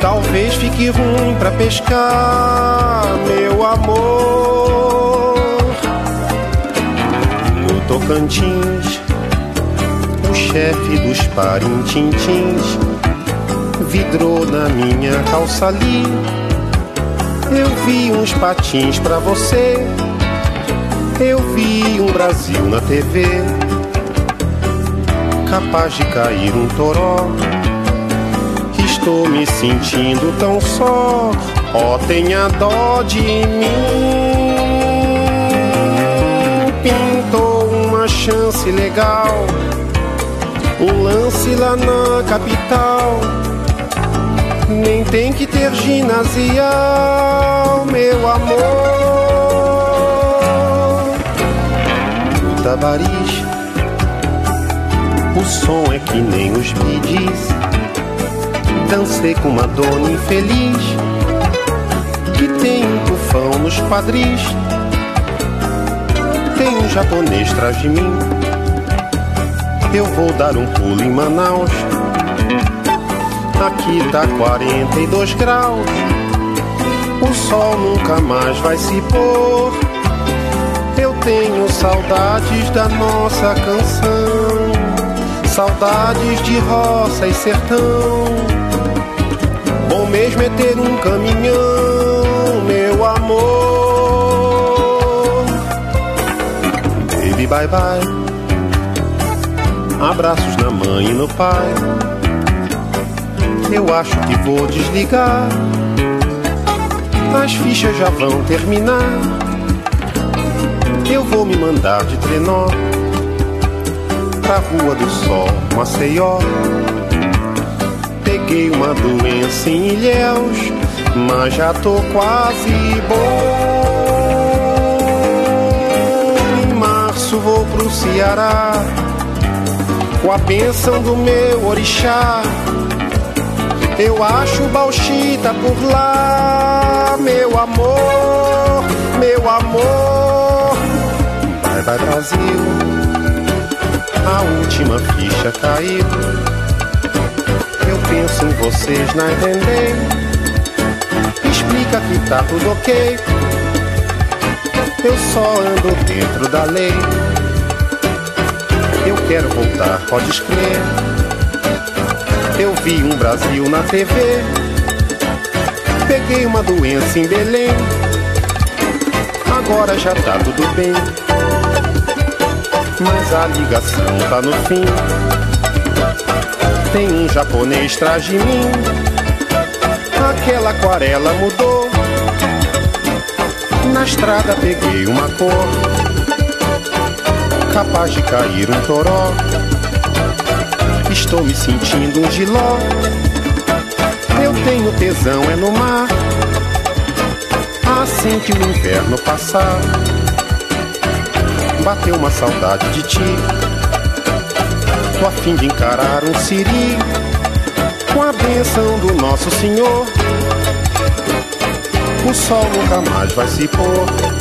Talvez fique ruim pra pescar, meu amor. No Tocantins, o chefe dos parintintins vidrou na minha calça ali. Eu vi uns patins pra você. Eu vi um Brasil na TV, capaz de cair um toró. Estou me sentindo tão só, ó, tenha dó de mim. Pintou uma chance legal, um lance lá na capital. Nem tem que ter ginasial, meu amor. No Tabariz, o som é que nem os midis. Dancei com uma dona infeliz que tem um tufão nos quadris. Tem um japonês atrás de mim. Eu vou dar um pulo em Manaus. Aqui tá 42 graus. O sol nunca mais vai se pôr. Eu tenho saudades da nossa canção. Saudades de roça e sertão. Mesmo é ter um caminhão, meu amor. Baby, bye bye. Abraços na mãe e no pai. Eu acho que vou desligar. As fichas já vão terminar. Eu vou me mandar de trenó pra Rua do Sol, Maceió. Peguei uma doença em Ilhéus, mas já tô quase bom. Em março vou pro Ceará, com a bênção do meu orixá. Eu acho Bauxita por lá, meu amor, meu amor. Vai, vai, Brasil, a última ficha caiu. Penso em vocês, não entendem? Explica que tá tudo ok. Eu só ando dentro da lei. Eu quero voltar, pode crer. Eu vi um Brasil na TV. Peguei uma doença em Belém. Agora já tá tudo bem. Mas a ligação tá no fim. Tem um japonês atrás de mim. Aquela aquarela mudou. Na estrada peguei uma cor. Capaz de cair um toró. Estou me sentindo um giló. Eu tenho tesão é no mar. Assim que o inverno passar, bateu uma saudade de ti. A fim de encarar um siri com a benção do nosso Senhor. o sol nunca mais vai se pôr.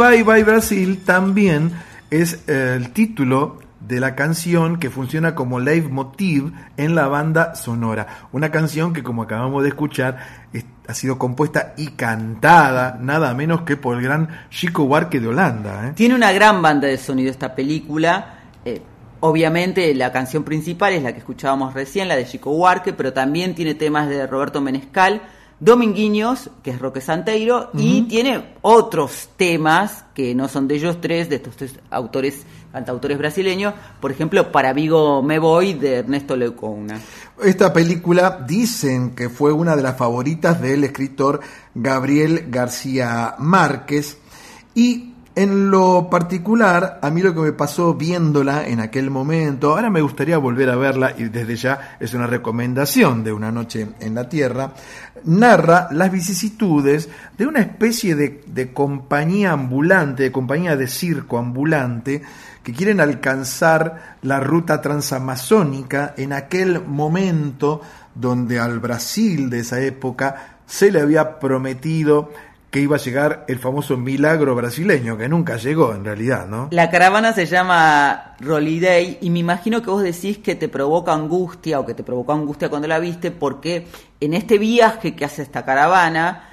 Bye Bye Brasil también es eh, el título de la canción que funciona como leitmotiv en la banda sonora. Una canción que, como acabamos de escuchar, es- ha sido compuesta y cantada nada menos que por el gran Chico Buarque de Holanda. ¿eh? Tiene una gran banda de sonido esta película. eh, obviamente la canción principal es la que escuchábamos recién, la de Chico Huarque, pero también tiene temas de Roberto Menescal, Dominguiños, que es Roque Santeiro, y tiene otros temas que no son de ellos tres, de estos tres autores, cantautores brasileños. Por ejemplo, Para Vigo Me Voy, de Ernesto Leucouna. Esta película dicen que fue una de las favoritas del escritor Gabriel García Márquez y en lo particular, a mí lo que me pasó viéndola en aquel momento, ahora me gustaría volver a verla y desde ya es una recomendación de Una noche en la Tierra, narra las vicisitudes de una especie de, de compañía ambulante, de compañía de circo ambulante, que quieren alcanzar la ruta transamazónica en aquel momento donde al Brasil de esa época se le había prometido que iba a llegar el famoso milagro brasileño, que nunca llegó en realidad, ¿no? La caravana se llama Holiday y me imagino que vos decís que te provoca angustia o que te provocó angustia cuando la viste porque en este viaje que hace esta caravana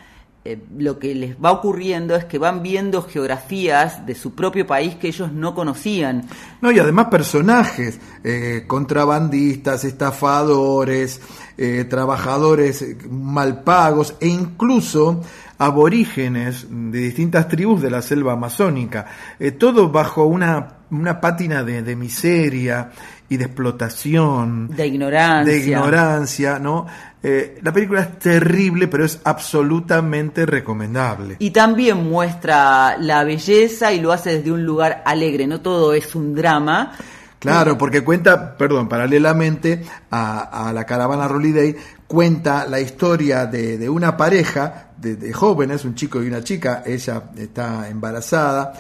eh, lo que les va ocurriendo es que van viendo geografías de su propio país que ellos no conocían. No, y además personajes, eh, contrabandistas, estafadores, eh, trabajadores mal pagos e incluso aborígenes de distintas tribus de la selva amazónica, eh, todo bajo una, una pátina de, de miseria y de explotación, De ignorancia. de ignorancia, ¿no? Eh, la película es terrible, pero es absolutamente recomendable. Y también muestra la belleza y lo hace desde un lugar alegre, no todo es un drama. Claro, porque cuenta, perdón, paralelamente a, a la caravana Holiday, cuenta la historia de, de una pareja de, jóvenes, un chico y una chica, ella está embarazada,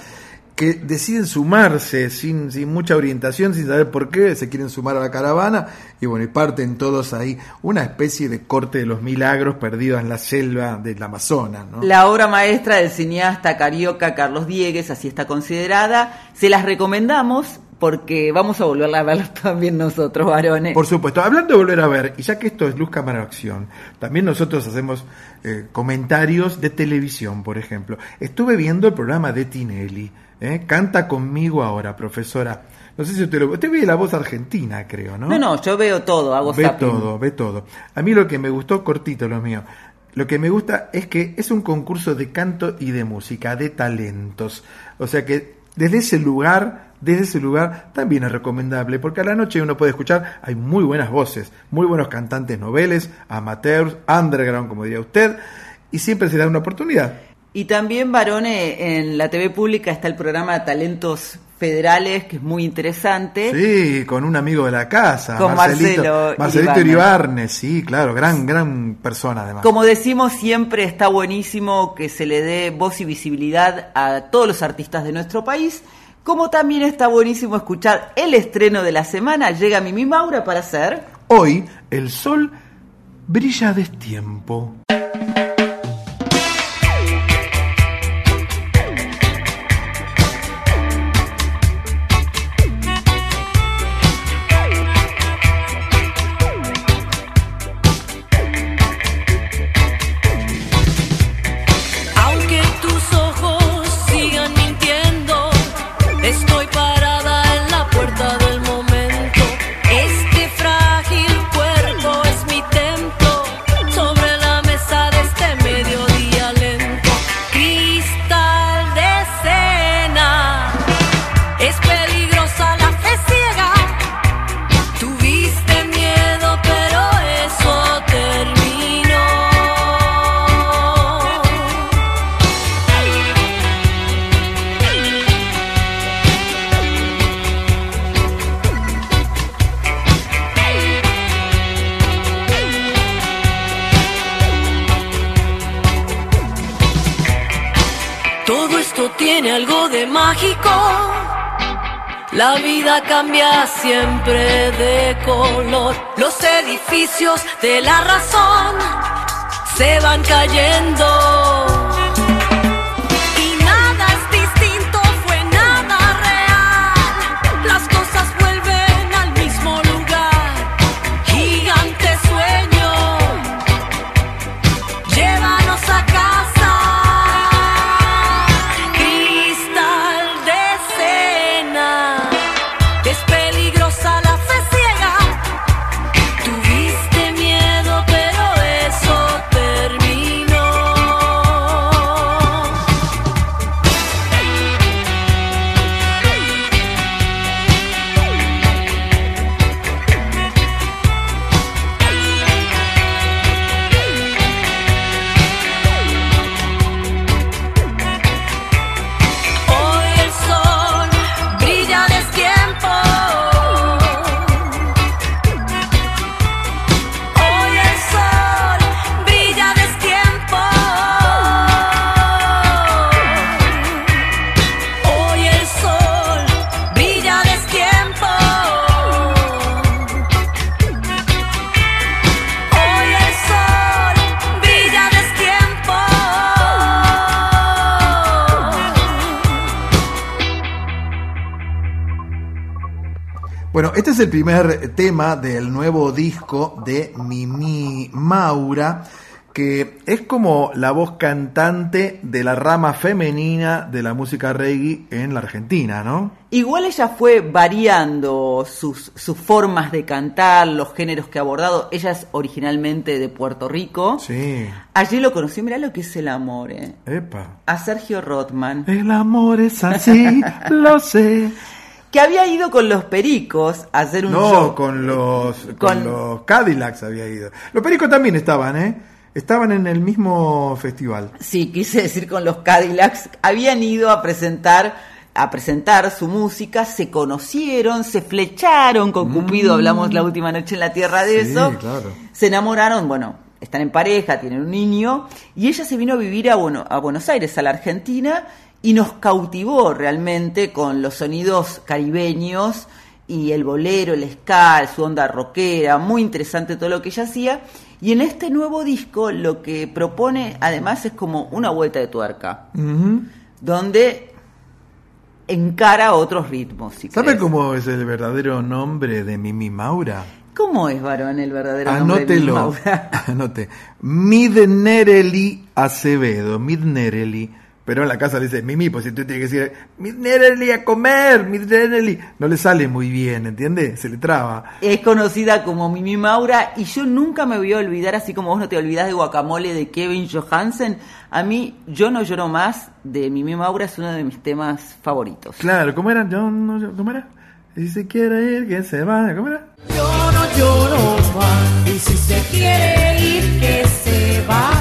que deciden sumarse sin, sin mucha orientación, sin saber por qué, se quieren sumar a la caravana, y bueno, y parten todos ahí, una especie de corte de los milagros perdidos en la selva del Amazonas, ¿no? La obra maestra del cineasta carioca Carlos Diegues, así está considerada. Se las recomendamos porque vamos a volverla a ver (laughs) también nosotros, varones. Por supuesto, hablando de volver a ver, y ya que esto es Luz Cámara Acción, también nosotros hacemos eh, comentarios de televisión, por ejemplo. Estuve viendo el programa de Tinelli, ¿eh? Canta conmigo ahora, profesora. No sé si usted lo... Usted ve la voz argentina, creo, ¿no? No, no, yo veo todo, hago Ve zapping. todo, ve todo. A mí lo que me gustó, cortito lo mío, lo que me gusta es que es un concurso de canto y de música, de talentos. O sea que desde ese lugar, desde ese lugar también es recomendable, porque a la noche uno puede escuchar, hay muy buenas voces, muy buenos cantantes noveles, amateurs, underground, como diría usted, y siempre se da una oportunidad. Y también, varones, en la TV pública está el programa Talentos Federales, que es muy interesante. Sí, con un amigo de la casa, Con Marcelito, Marcelo Marcelito. Iribarne, sí, claro, gran, gran persona además. Como decimos, siempre está buenísimo que se le dé voz y visibilidad a todos los artistas de nuestro país. Como también está buenísimo escuchar el estreno de la semana. Llega Mimi Maura para hacer. Hoy el sol brilla a destiempo. Cayendo. Es el primer tema del nuevo disco de Mimi Maura, que es como la voz cantante de la rama femenina de la música reggae en la Argentina, ¿no? Igual ella fue variando sus, sus formas de cantar, los géneros que ha abordado. Ella es originalmente de Puerto Rico. Sí. Allí lo conocí, mirá lo que es el amor, ¿eh? Epa. A Sergio Rothman. El amor es así, (laughs) lo sé. Que había ido con los pericos a hacer un No, show. con los, con Con- los Cadillacs había ido. Los pericos también estaban, ¿eh? Estaban en el mismo festival. Sí, quise decir con los Cadillacs. Habían ido a presentar a presentar su música, se conocieron, se flecharon con Cupido, hablamos la última noche en la tierra de Mm. Sí, eso. claro. Se enamoraron, bueno, están en pareja, tienen un niño, y ella se vino a vivir a, Bueno- a Buenos Aires, a la Argentina, y nos cautivó realmente con los sonidos caribeños y el bolero, el ska, su onda rockera, muy interesante todo lo que ella hacía. Y en este nuevo disco lo que propone además es como una vuelta de tuerca, donde encara otros ritmos. Si ¿Sabe cómo es el verdadero nombre de Mimi Maura? ¿Cómo es, varón, el verdadero nombre de Mimi Anótelo. Maura? (laughs) Anote. Midnereli Acevedo. Midnereli. Pero en la casa le dice Mimi, pues si tú tienes que decir Midnereli a comer, Midnereli. No le sale muy bien, ¿entiendes? Se le traba. Es conocida como Mimi Maura y yo nunca me voy a olvidar, así como vos no te olvidás de Guacamole de Kevin Johansen, a mí Yo no lloro más de Mimi Maura es uno de mis temas favoritos. Claro, ¿cómo era? Yo no, ¿Cómo era? Y si se quiere ir, que se vaya. ¿Cómo era? Yo no lloro más y si se quiere ir que se vaya.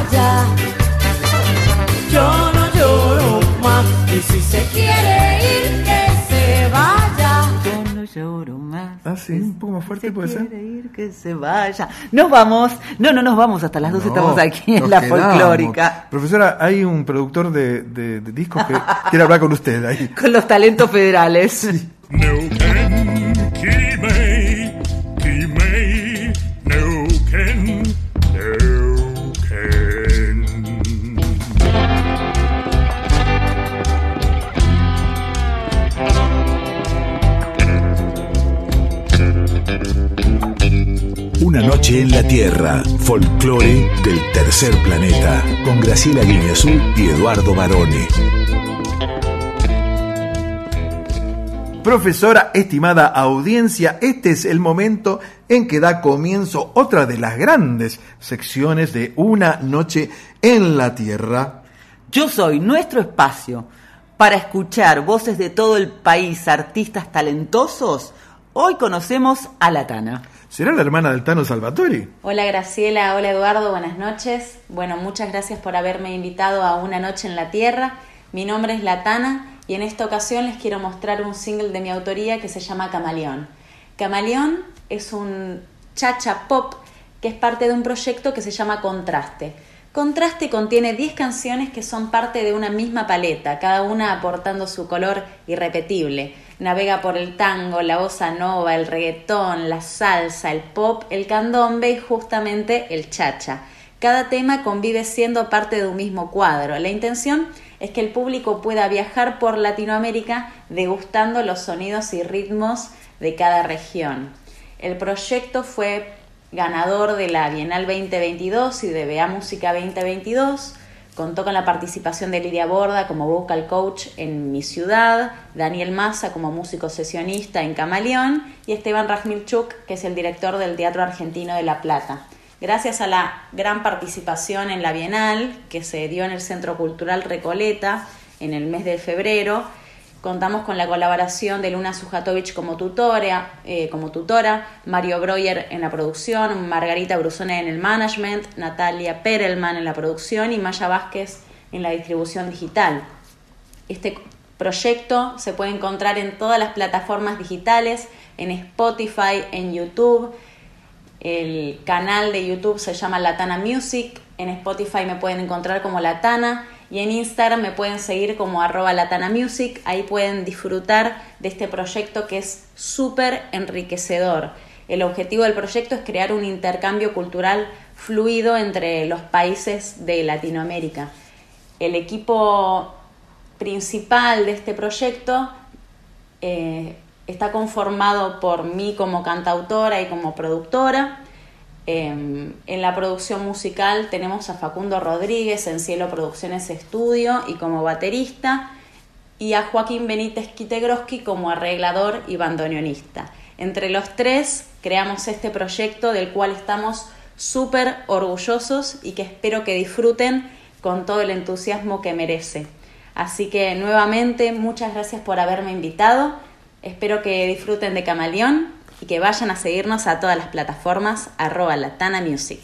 Y si se quiere ir que se vaya. Yo no lloro más. Ah, sí, un poco más fuerte puede ser. Quiere ir que se vaya. Nos vamos. No, no nos vamos hasta las 12 No, estamos aquí en la quedamos. folclórica Profesora, hay un productor de, de- de discos que quiere hablar con usted ahí. (laughs) con los talentos federales. Neuquén, Una noche en la Tierra, folclore del tercer planeta, con Graciela Guineazú y Eduardo Barone. Profesora, estimada audiencia, este es el momento en que da comienzo otra de las grandes secciones de Una noche en la Tierra. Yo soy nuestro espacio para escuchar voces de todo el país, artistas talentosos. Hoy conocemos a la Tana. ¿Será la hermana del Tano Salvatori? Hola Graciela, hola Eduardo, buenas noches. Bueno, muchas gracias por haberme invitado a Una Noche en la Tierra. Mi nombre es Latana y en esta ocasión les quiero mostrar un single de mi autoría que se llama Camaleón. Camaleón es un chacha pop que es parte de un proyecto que se llama Contraste. Contraste contiene 10 canciones que son parte de una misma paleta, cada una aportando su color irrepetible. Navega por el tango, la bossa nova, el reggaetón, la salsa, el pop, el candombe y justamente el chacha. Cada tema convive siendo parte de un mismo cuadro. La intención es que el público pueda viajar por Latinoamérica degustando los sonidos y ritmos de cada región. El proyecto fue ganador de la Bienal 2022 y de BA Música 2022. Contó con la participación de Lidia Borda como vocal coach en Mi Ciudad, Daniel Massa como músico sesionista en Camaleón y Esteban Rajmilchuk, que es el director del Teatro Argentino de La Plata. Gracias a la gran participación en la Bienal, que se dio en el Centro Cultural Recoleta en el mes de febrero, Contamos con la colaboración de Luna Sujatovic como tutora, eh, como tutora, Mario Breuer en la producción, Margarita Brusone en el management, Natalia Perelman en la producción y Maya Vázquez en la distribución digital. Este proyecto se puede encontrar en todas las plataformas digitales, en Spotify, en YouTube. El canal de YouTube se llama Latana Music. En Spotify me pueden encontrar como Latana y en Instagram me pueden seguir como arroba latanamusic, ahí pueden disfrutar de este proyecto que es súper enriquecedor. El objetivo del proyecto es crear un intercambio cultural fluido entre los países de Latinoamérica. El equipo principal de este proyecto eh, está conformado por mí como cantautora y como productora, Em, en la producción musical tenemos a Facundo Rodríguez en Cielo Producciones Estudio y como baterista y a Joaquín Benítez Quitegroski como arreglador y bandoneonista. Entre los tres creamos este proyecto del cual estamos súper orgullosos y que espero que disfruten con todo el entusiasmo que merece. Así que nuevamente muchas gracias por haberme invitado. Espero que disfruten de Camaleón y que vayan a seguirnos a todas las plataformas arroba latana music.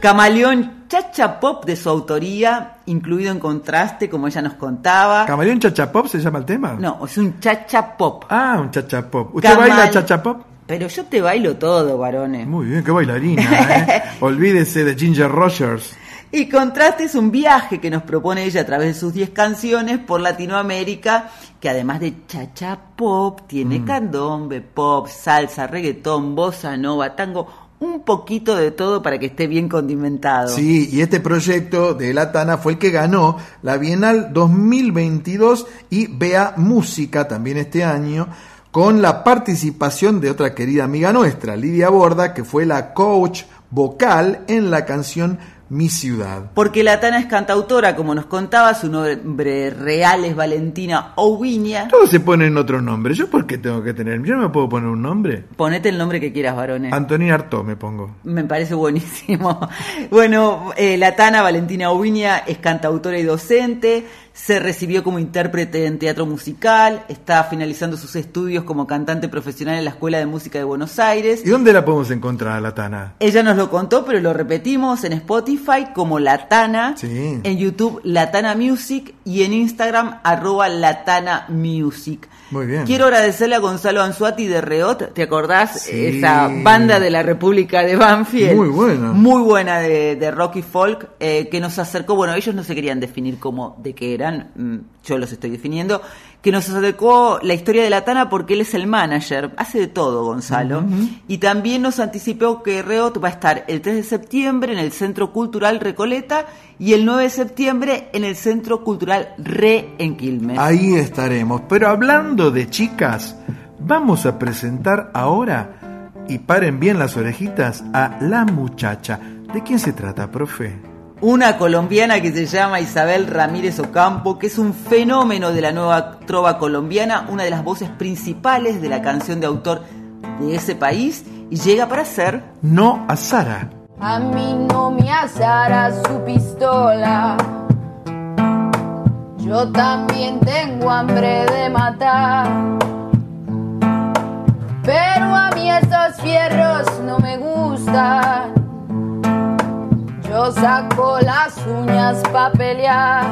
Camaleón Chacha Pop de su autoría, incluido en contraste, como ella nos contaba. ¿Camaleón Chachapop se llama el tema? No, es un Chacha Pop. Ah, un Chachapop. ¿Usted Camal- baila Chachapop? Pero yo te bailo todo, varones. Muy bien, qué bailarina, ¿eh? (laughs) Olvídese de Ginger Rogers. Y Contraste es un viaje que nos propone ella a través de sus 10 canciones por Latinoamérica, que además de chacha pop, tiene Mm. candombe, pop, salsa, reggaetón, bossa nova, tango, un poquito de todo para que esté bien condimentado. Sí, y este proyecto de La Tana fue el que ganó la Bienal 2022 y Vea Música también este año, con la participación de otra querida amiga nuestra, Lidia Borda, que fue la coach vocal en la canción Mi Ciudad. Porque la Tana es cantautora, como nos contaba, su nombre real es Valentina Oviña. Todos se ponen otro nombre. ¿Yo por qué tengo que tener? ¿Yo no me puedo poner un nombre? Ponete el nombre que quieras, varones. Antonina Artó me pongo. Me parece buenísimo. (laughs) Bueno, eh, la Tana Valentina Oviña es cantautora y docente, se recibió como intérprete en teatro musical, está finalizando sus estudios como cantante profesional en la Escuela de Música de Buenos Aires. ¿Y dónde la podemos encontrar a La Tana? Ella nos lo contó, pero lo repetimos en Spotify como Latana, Sí. en YouTube Latana Music y en Instagram arroba Latana Music. Muy bien. Quiero agradecerle a Gonzalo Anzuati de Reot, ¿te acordás? Sí. Esa banda de la República de Banfield. Muy buena. Muy buena de, de rock y folk, eh, que nos acercó, bueno, ellos no se querían definir como de qué eran, mm, yo los estoy definiendo, que nos acercó la historia de la Tana porque él es el manager, hace de todo Gonzalo, y también nos anticipó que Reot va a estar el 3 de septiembre en el Centro Cultural Recoleta y el 9 de septiembre en el Centro Cultural Re en Quilmes. Ahí estaremos. Pero hablando de chicas, vamos a presentar ahora, y paren bien las orejitas, a la muchacha. ¿De quién se trata, profe? Una colombiana que se llama Isabel Ramírez Ocampo, que es un fenómeno de la nueva trova colombiana, una de las voces principales de la canción de autor de ese país, y llega para ser No a Sara. A mí no me asara su pistola. Yo también tengo hambre de matar. Pero a mí esos fierros no me gustan. Yo saco las uñas pa' pelear.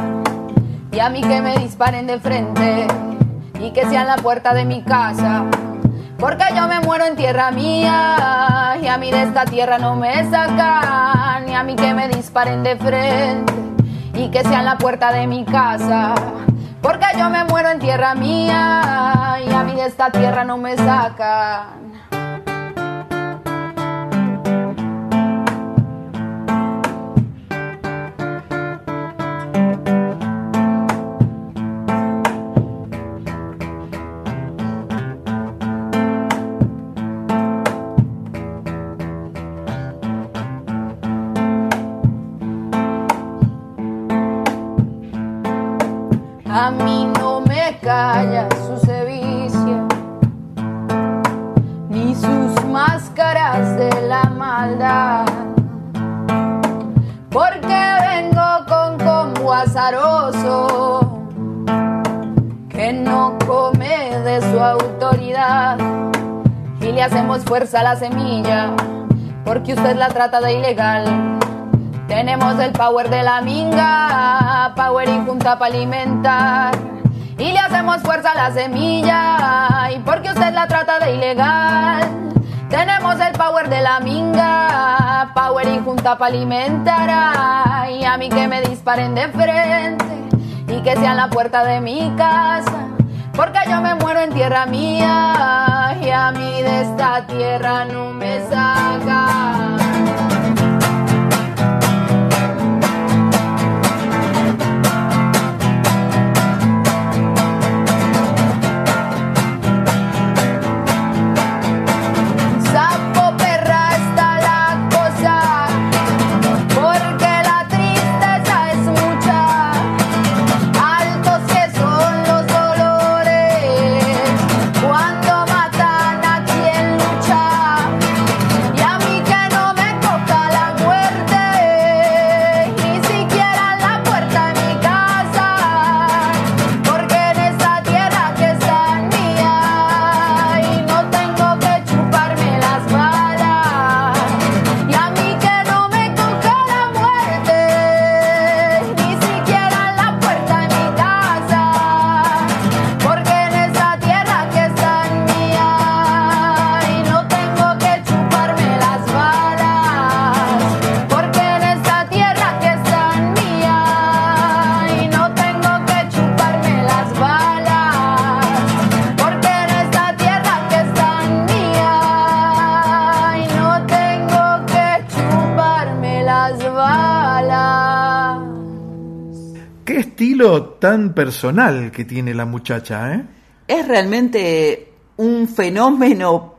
Y a mí que me disparen de frente. Y que sean la puerta de mi casa. Porque yo me muero en tierra mía y a mí de esta tierra no me sacan. Ni a mí que me disparen de frente y que sean la puerta de mi casa. Porque yo me muero en tierra mía y a mí de esta tierra no me sacan. Hacemos fuerza a la semilla, porque usted la trata de ilegal. Tenemos el power de la minga, power y junta para alimentar. Y le hacemos fuerza a la semilla, y porque usted la trata de ilegal. Tenemos el power de la minga, power y junta para alimentar. Ay, a mí que me disparen de frente y que sean la puerta de mi casa. Porque yo me muero en tierra mía y a mí de esta tierra no me saca. Tan personal que tiene la muchacha, ¿eh? Es realmente un fenómeno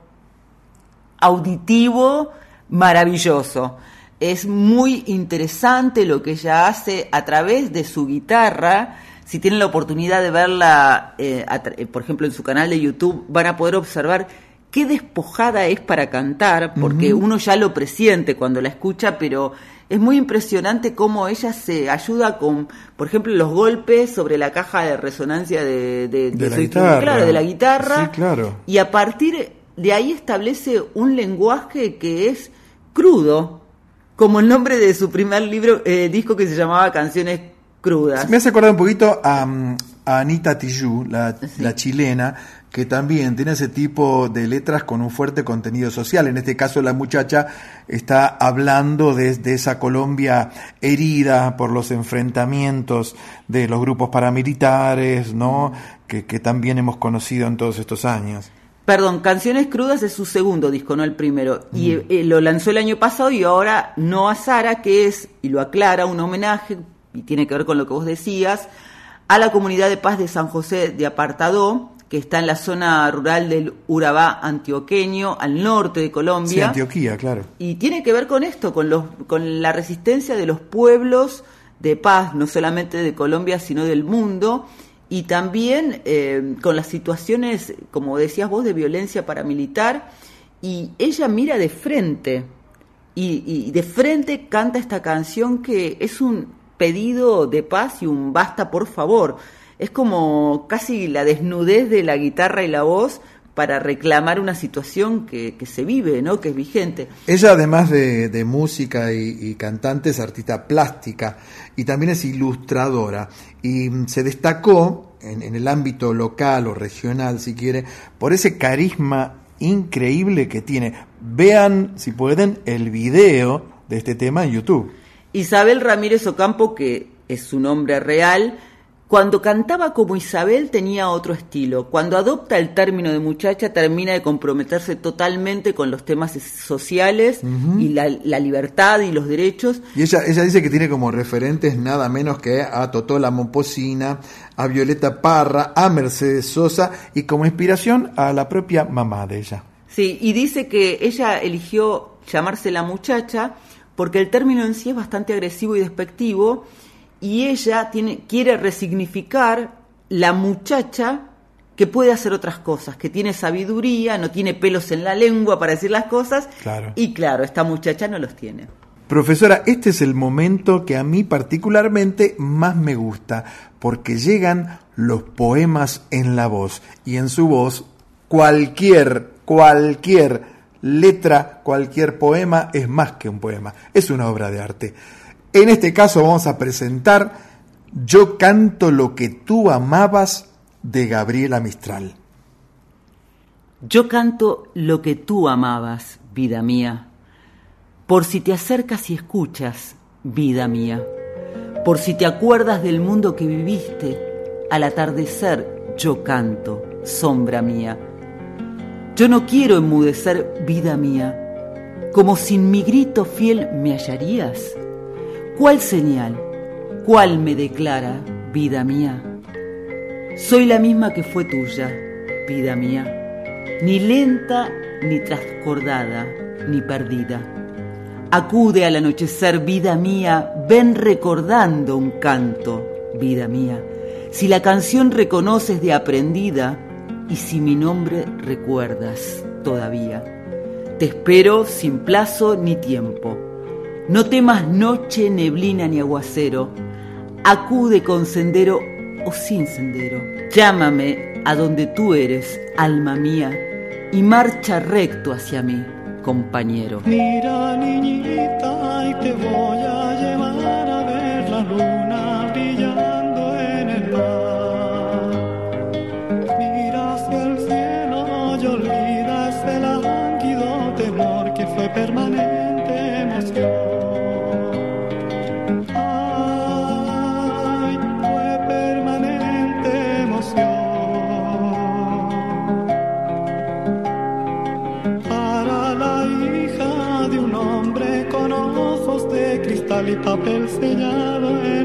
auditivo maravilloso. Es muy interesante lo que ella hace a través de su guitarra. Si tienen la oportunidad de verla, eh, por ejemplo, en su canal de YouTube, van a poder observar qué despojada es para cantar, porque uno ya lo presiente cuando la escucha, pero es muy impresionante cómo ella se ayuda con, por ejemplo, los golpes sobre la caja de resonancia de, de, De la su instrumento, guitarra. claro, de la guitarra. Sí, claro. Y a partir de ahí establece un lenguaje que es crudo, como el nombre de su primer libro, eh, disco que se llamaba Canciones Crudas. Me hace acordar un poquito a, mm, a Anita Tijoux, la, la chilena, que también tiene ese tipo de letras con un fuerte contenido social. En este caso, la muchacha está hablando de, de esa Colombia herida por los enfrentamientos de los grupos paramilitares, ¿no? Que, que también hemos conocido en todos estos años. Perdón, Canciones Crudas es su segundo disco, no el primero. Y Mm. eh, lo lanzó el año pasado y ahora No a Sara, que es, y lo aclara, un homenaje, y tiene que ver con lo que vos decías, a la comunidad de paz de San José de Apartadó, que está en la zona rural del Urabá antioqueño, al norte de Sí, Colombia. Antioquía, claro. Y tiene que ver con esto, con, los, con la resistencia de los pueblos de paz, no solamente de Colombia, sino del mundo, y también eh, con las situaciones, como decías vos, de violencia paramilitar, y ella mira de frente, y, y de frente canta esta canción que es un pedido de paz y un basta por favor. Es como casi la desnudez de la guitarra y la voz para reclamar una situación que, que se vive, ¿no? que es vigente. Ella, además de, de música y, y cantante, es artista plástica y también es ilustradora. Y mm, se destacó en, en el ámbito local o regional, si quiere, por ese carisma increíble que tiene. Vean, si pueden, el video de este tema en YouTube. Isabel Ramírez Ocampo, que es su nombre real, cuando cantaba como Isabel tenía otro estilo. Cuando adopta el término de muchacha termina de comprometerse totalmente con los temas sociales y la, la libertad y los derechos. Y ella, ella dice que tiene como referentes nada menos que a Totó la Momposina, a Violeta Parra, a Mercedes Sosa y como inspiración a la propia mamá de ella. Sí, y dice que ella eligió llamarse la muchacha porque el término en sí es bastante agresivo y despectivo y ella tiene, quiere resignificar la muchacha que puede hacer otras cosas, que tiene sabiduría, no tiene pelos en la lengua para decir las cosas Claro. y claro, esta muchacha no los tiene. Profesora, este es el momento que a mí particularmente más me gusta, porque llegan los poemas en la voz, y en su voz cualquier, cualquier letra, cualquier poema es más que un poema, es una obra de arte. En este caso vamos a presentar Yo canto lo que tú amabas de Gabriela Mistral. Yo canto lo que tú amabas, vida mía, por si te acercas y escuchas, vida mía, por si te acuerdas del mundo que viviste, al atardecer yo canto, sombra mía. Yo no quiero enmudecer, vida mía, como sin mi grito fiel me hallarías. ¿Cuál señal? ¿Cuál me declara, vida mía? Soy la misma que fue tuya, vida mía ni lenta, ni trascordada, ni perdida. Acude al anochecer, vida mía, ven recordando un canto, vida mía. Si la canción reconoces de aprendida, y si mi nombre recuerdas todavía. Te espero sin plazo ni tiempo. No temas noche, neblina ni aguacero. Acude con sendero o sin sendero. Llámame a donde tú eres, alma mía, y marcha recto hacia mí, compañero. Mira niñita y te voy a llevar y papel sellado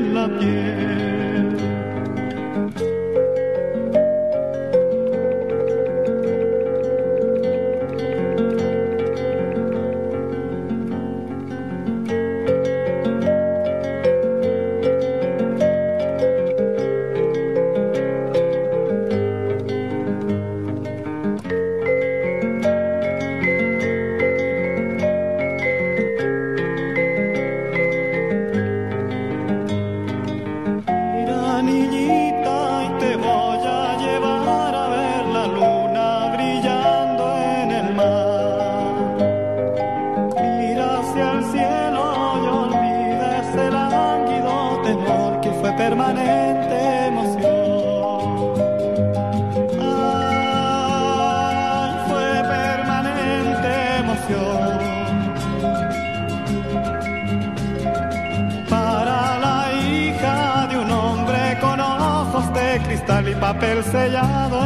sellado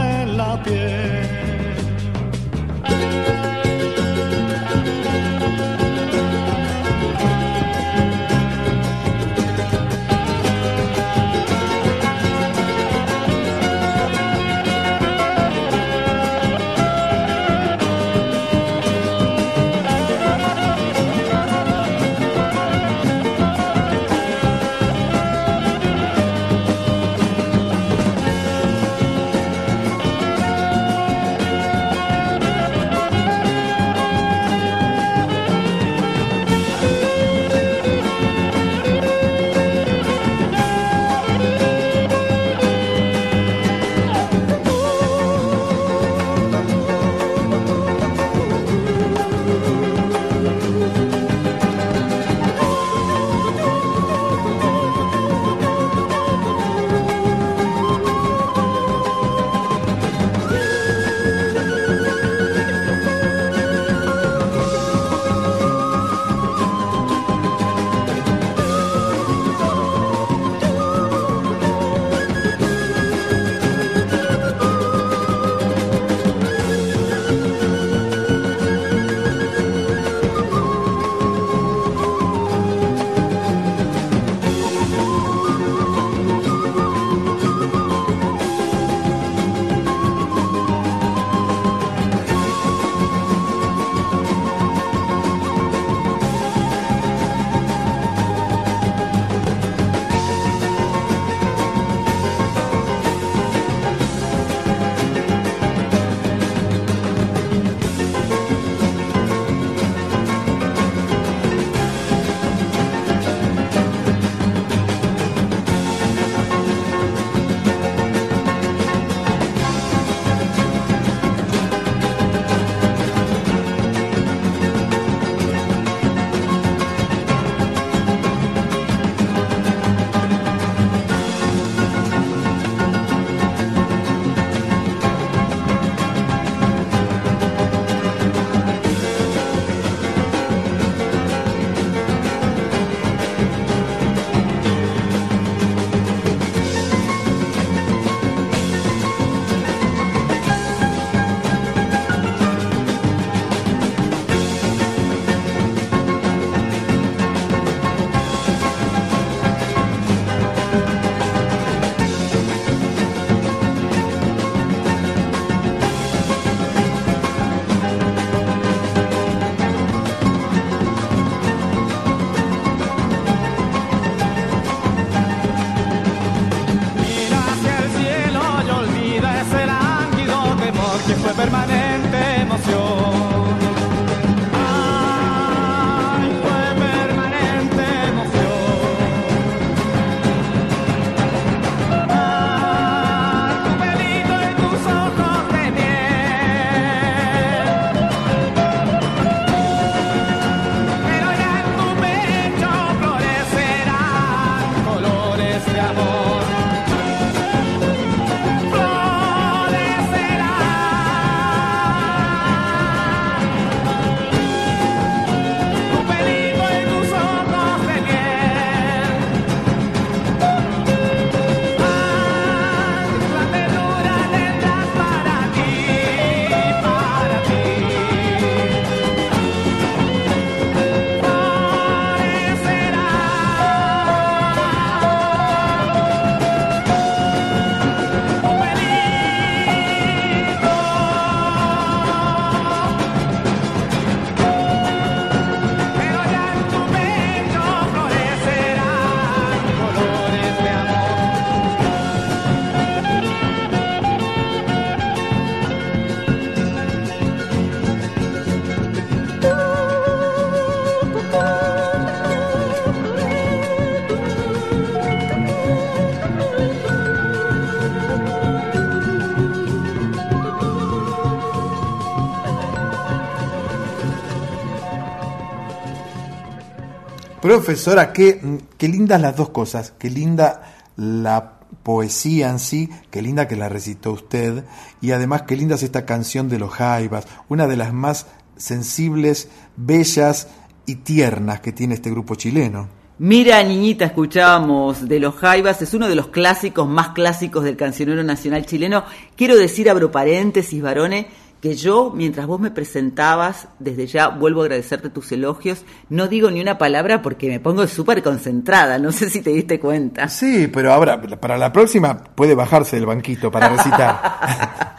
Profesora, qué, qué lindas las dos cosas, qué linda la poesía en sí, qué linda que la recitó usted, y además qué linda es esta canción de los Jaivas, una de las más sensibles, bellas y tiernas que tiene este grupo chileno. Mira, niñita, escuchábamos de los Jaivas, es uno de los clásicos más clásicos del cancionero nacional chileno. Quiero decir, abro paréntesis, varones, que yo, mientras vos me presentabas, desde ya vuelvo a agradecerte tus elogios, no digo ni una palabra porque me pongo súper concentrada, no sé si te diste cuenta. Sí, pero ahora, para la próxima, puede bajarse del banquito para recitar.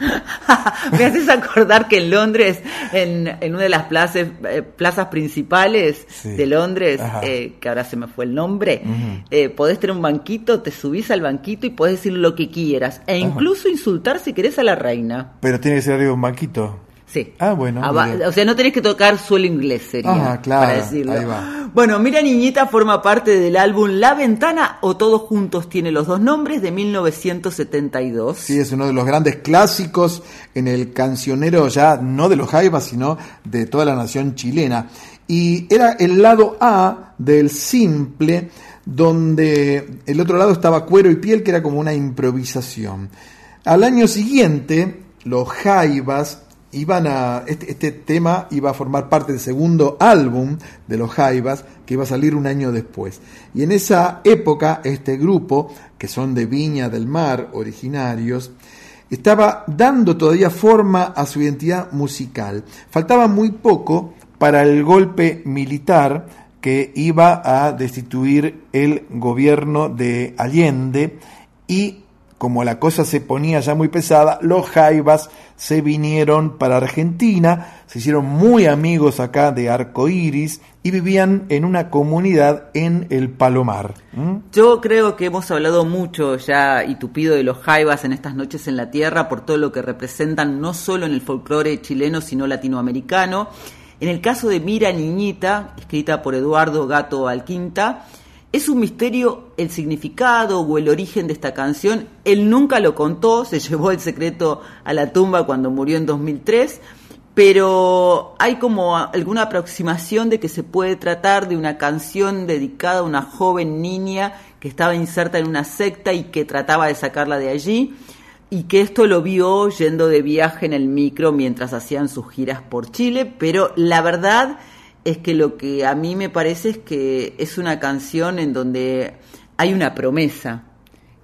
(laughs) (laughs) me haces acordar que en Londres, en, en una de las plazas, eh, plazas principales Sí. de Londres, eh, que ahora se me fue el nombre, eh, podés tener un banquito, te subís al banquito y podés decir lo que quieras, e incluso insultar si querés a la reina. Pero tiene que ser arriba un banquito. Sí. Ah, bueno. Aba- bien. o sea, no tenés que tocar suelo inglés, sería, Ajá, claro, para decirlo. ahí va. Bueno, Mira Niñita forma parte del álbum La Ventana o Todos Juntos tiene los dos nombres de 1972. Sí, es uno de los grandes clásicos en el cancionero ya no de los Jaivas, sino de toda la nación chilena. Y era el lado A del simple, donde el otro lado estaba cuero y piel, que era como una improvisación. Al año siguiente, los Jaivas iban a. Este, este tema iba a formar parte del segundo álbum de los Jaivas, que iba a salir un año después. Y en esa época, este grupo, que son de Viña del Mar, originarios, estaba dando todavía forma a su identidad musical. Faltaba muy poco para el golpe militar que iba a destituir el gobierno de Allende y como la cosa se ponía ya muy pesada, los Jaivas se vinieron para Argentina, se hicieron muy amigos acá de Arco Iris y vivían en una comunidad en el Palomar. Yo creo que hemos hablado mucho ya y tupido de los jaivas en estas noches en la tierra por todo lo que representan no solo en el folclore chileno sino latinoamericano. En el caso de Mira Niñita, escrita por Eduardo Gato Alquinta, es un misterio el significado o el origen de esta canción. Él nunca lo contó, se (laughs) llevó el secreto a la tumba cuando murió en 2003, pero hay como alguna aproximación de que se puede tratar de una canción dedicada a una joven niña que estaba inserta en una secta y que trataba de sacarla de allí y que esto lo vio yendo de viaje en el micro mientras hacían sus giras por Chile, pero la verdad es que lo que a mí me parece es que es una canción en donde hay una promesa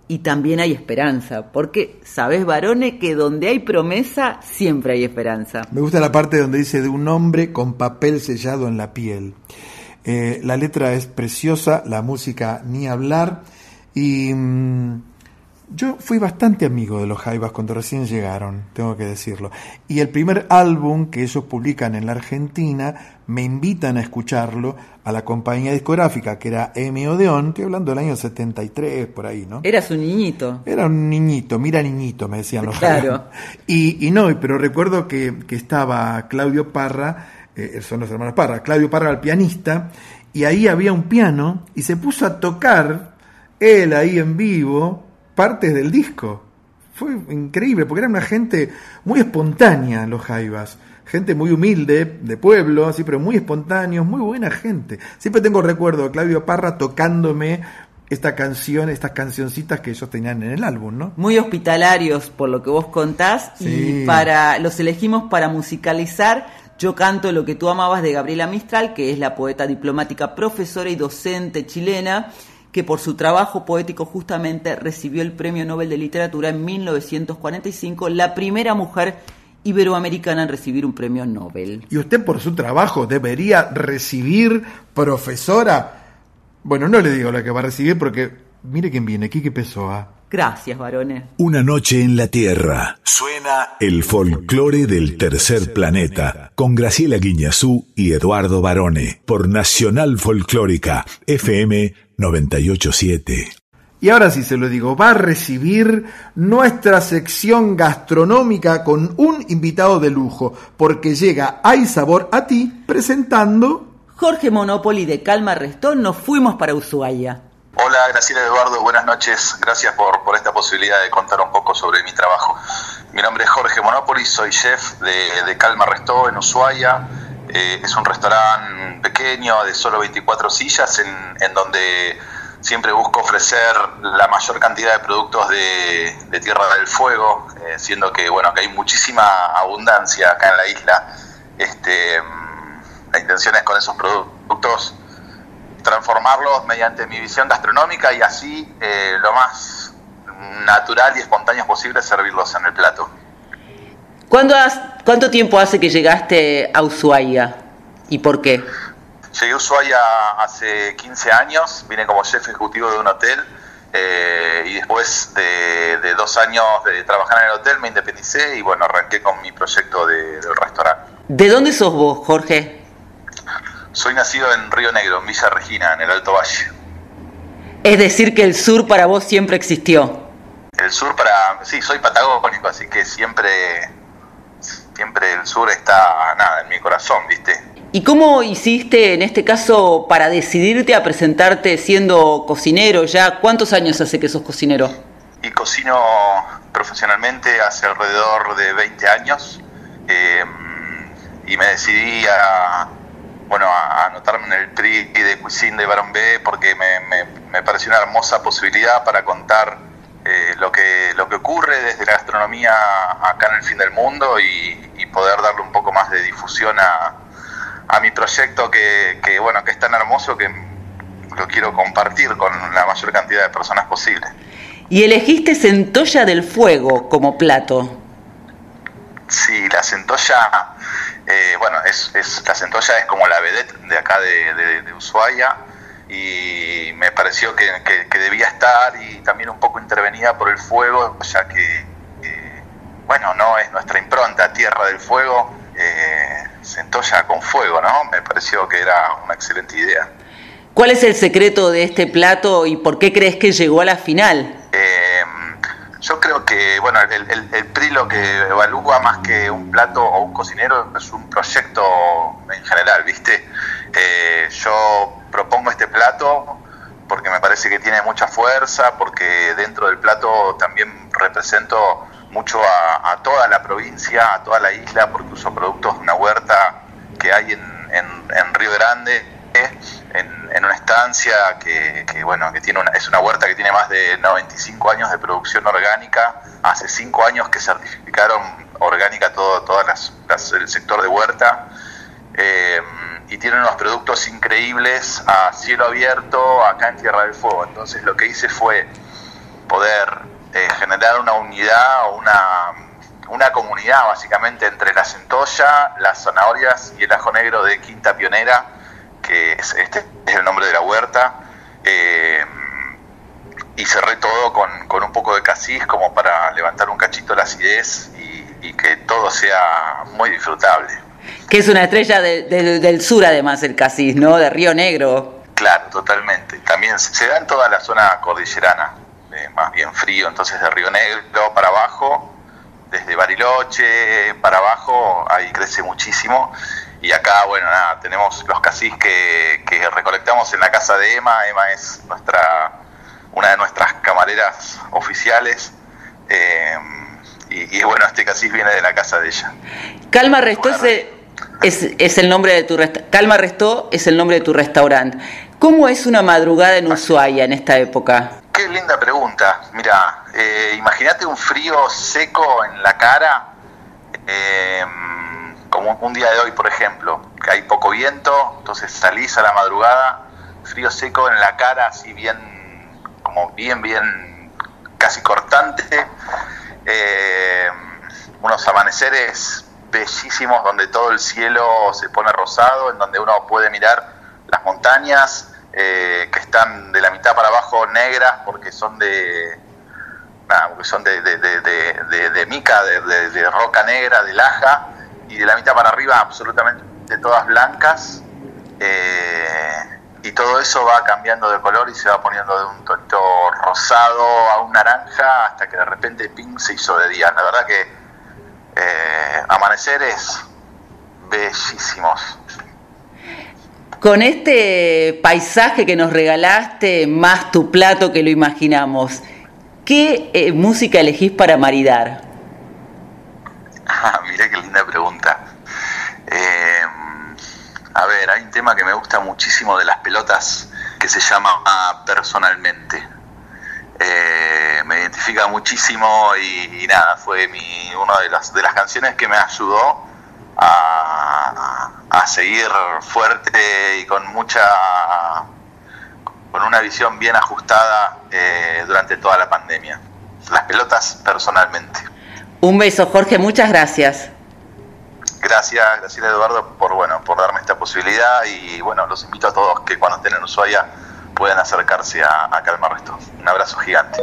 y también hay esperanza, porque sabes, varones, que donde hay promesa siempre hay esperanza. Me gusta la parte donde dice de un hombre con papel sellado en la piel. Eh, la letra es preciosa, la música ni hablar. Y mm, yo fui bastante amigo de los Jaivas cuando recién llegaron, tengo que decirlo. Y el primer álbum que ellos publican en la Argentina, me invitan a escucharlo a la compañía discográfica que era M. Odeón, estoy hablando del año 73, por ahí, ¿no? Eras un niñito. Era un niñito, mira niñito, me decían los Claro. Jaivas. Y, y no, pero recuerdo que, que estaba Claudio Parra, eh, son los hermanos Parra, Claudio Parra el pianista, y ahí había un piano, y se puso a tocar, él ahí en vivo, partes del disco. Fue increíble, porque era una gente muy espontánea, los Jaivas. Gente muy humilde, de pueblo, así, pero muy espontáneos, muy buena gente. Siempre tengo recuerdo a Claudio Parra tocándome esta canción, estas cancioncitas que ellos tenían en el álbum, ¿no? Muy hospitalarios por lo que vos contás Sí. y para los elegimos para musicalizar Yo canto lo que tú amabas de Gabriela Mistral, que es la poeta diplomática, profesora y docente chilena, que por su trabajo poético justamente recibió el Premio Nobel de Literatura en 1945, la primera mujer iberoamericana en recibir un premio Nobel. Y usted por su trabajo debería recibir profesora. Bueno, no le digo la que va a recibir porque mire quién viene, Kiki Pessoa. Gracias, varones. Una noche en la Tierra. Suena el folclore del tercer planeta con Graciela Guiñazú y Eduardo Barone por Nacional Folclórica FM 987. Y ahora sí se lo digo, va a recibir nuestra sección gastronómica con un invitado de lujo, porque llega Hay Sabor a ti presentando... Jorge Monopoli de Calma Restón, nos fuimos para Ushuaia. Hola, Graciela Eduardo, buenas noches. Gracias por, por esta posibilidad de contar un poco sobre mi trabajo. Mi nombre es Jorge Monopoli, soy chef de, de Calma Restó en Ushuaia. Eh, es un restaurante pequeño de solo 24 sillas en, donde siempre busco ofrecer la mayor cantidad de productos de, de Tierra del Fuego, eh, siendo que bueno que hay muchísima abundancia acá en la isla. Este, mm, la intención es con esos productos transformarlos mediante mi visión gastronómica y así eh, lo más natural y espontáneo posible servirlos en el plato. ¿Cuándo has- ¿Cuánto tiempo hace que llegaste a Ushuaia y por qué? Llegué a Ushuaia hace 15 años, vine como chef ejecutivo de un hotel eh, y después de, de dos años de trabajar en el hotel me independicé y bueno, arranqué con mi proyecto de- del restaurante. ¿De dónde sos vos, Jorge? Soy nacido en Río Negro, en Villa Regina, en el Alto Valle. Es decir, que el sur para vos siempre existió. El sur para... Sí, soy patagónico, así que siempre, siempre el sur está, nada, en mi corazón, ¿viste? ¿Y cómo hiciste en este caso para decidirte a presentarte siendo cocinero ya? ¿Cuántos años hace que sos cocinero? y cocino profesionalmente hace alrededor de 20 años eh, y me decidí a bueno a anotarme en el PRI de Cuisine de Barón B porque me, me- me pareció una hermosa posibilidad para contar eh, lo que lo que ocurre desde la gastronomía acá en el fin del mundo y, y poder darle un poco más de difusión a, a mi proyecto que, que, bueno que es tan hermoso que lo quiero compartir con la mayor cantidad de personas posible. Y elegiste centolla del fuego como plato. Sí, la centolla, eh, bueno, es, es- la centolla es como la vedette de acá de, de- de Ushuaia y me pareció que, que- que debía estar y también un poco intervenida por el fuego, ya que, eh, bueno, no es nuestra impronta, Tierra del Fuego, eh, centolla con fuego, ¿no? Me pareció que era una excelente idea. ¿Cuál es el secreto de este plato y por qué crees que llegó a la final? Eh, yo creo que, bueno, el, el, el PRI lo que evalúa más que un plato o un cocinero es un proyecto en general, ¿viste? Eh, yo propongo este plato porque me parece que tiene mucha fuerza, porque dentro del plato también represento mucho a, a toda la provincia, a toda la isla, porque uso productos de una huerta que hay en, en- en Río Grande, en, una estancia que, bueno que tiene una, es una huerta que tiene más de 95 años de producción orgánica. Hace 5 años que certificaron orgánica todo todas las- el sector de huerta. Eh, y tienen unos productos increíbles a cielo abierto acá en Tierra del Fuego. Entonces lo que hice fue poder eh, generar una unidad o una una comunidad básicamente entre la centolla, las zanahorias y el ajo negro de Quinta Pionera, que es, este es el nombre de la huerta, eh, y cerré todo con, con un poco de casis como para levantar un cachito la acidez y, y que todo sea muy disfrutable. Que es una estrella de- de- del sur además el casis, ¿no? De Río Negro. Claro, totalmente. También se se da en toda la zona cordillerana, eh, más bien frío, entonces de Río Negro para abajo, desde Bariloche para abajo, ahí crece muchísimo. Y acá, bueno, nada, tenemos los casis que, que recolectamos en la casa de Emma. Emma es nuestra una de nuestras camareras oficiales. eh, y, y bueno, este casis viene de la casa de ella. Calma Restó es, el- es, es el nombre de tu Calma Restó es el nombre de tu restaurante. ¿Cómo es una madrugada en Ushuaia en esta época? Qué linda pregunta. Mira, eh, imagínate un frío seco en la cara, eh, como un día de hoy, por ejemplo, que hay poco viento, entonces salís a la madrugada, frío seco en la cara, así bien, como bien, bien, casi cortante. Eh, unos amaneceres bellísimos donde todo el cielo se pone rosado, en donde uno puede mirar las montañas eh, que están de la mitad para abajo negras porque son de porque son de, de, de, de- mica, de roca negra, de laja, y de la mitad para arriba absolutamente todas blancas. eh, y todo eso va cambiando de color y se va poniendo de un tonito rosado a un naranja hasta que de repente ping se hizo de día. La verdad que eh, amaneceres bellísimos. Con este paisaje que nos regalaste, más tu plato que lo imaginamos, ¿qué eh, música elegís para maridar? Ah, (laughs) mirá qué linda pregunta. Eh, a ver, hay un tema que me gusta muchísimo de las pelotas, que se llama Personalmente. Eh, me identifica muchísimo y, y nada, fue mi, una de las, de las canciones que me ayudó a, a seguir fuerte y con mucha con una visión bien ajustada eh, durante toda la pandemia. Las pelotas personalmente. Un beso, Jorge, muchas gracias. Gracias, Graciela Eduardo, por bueno, por darme esta posibilidad y bueno, los invito a todos que cuando estén en Ushuaia puedan acercarse a, a Calmar esto. Un abrazo gigante.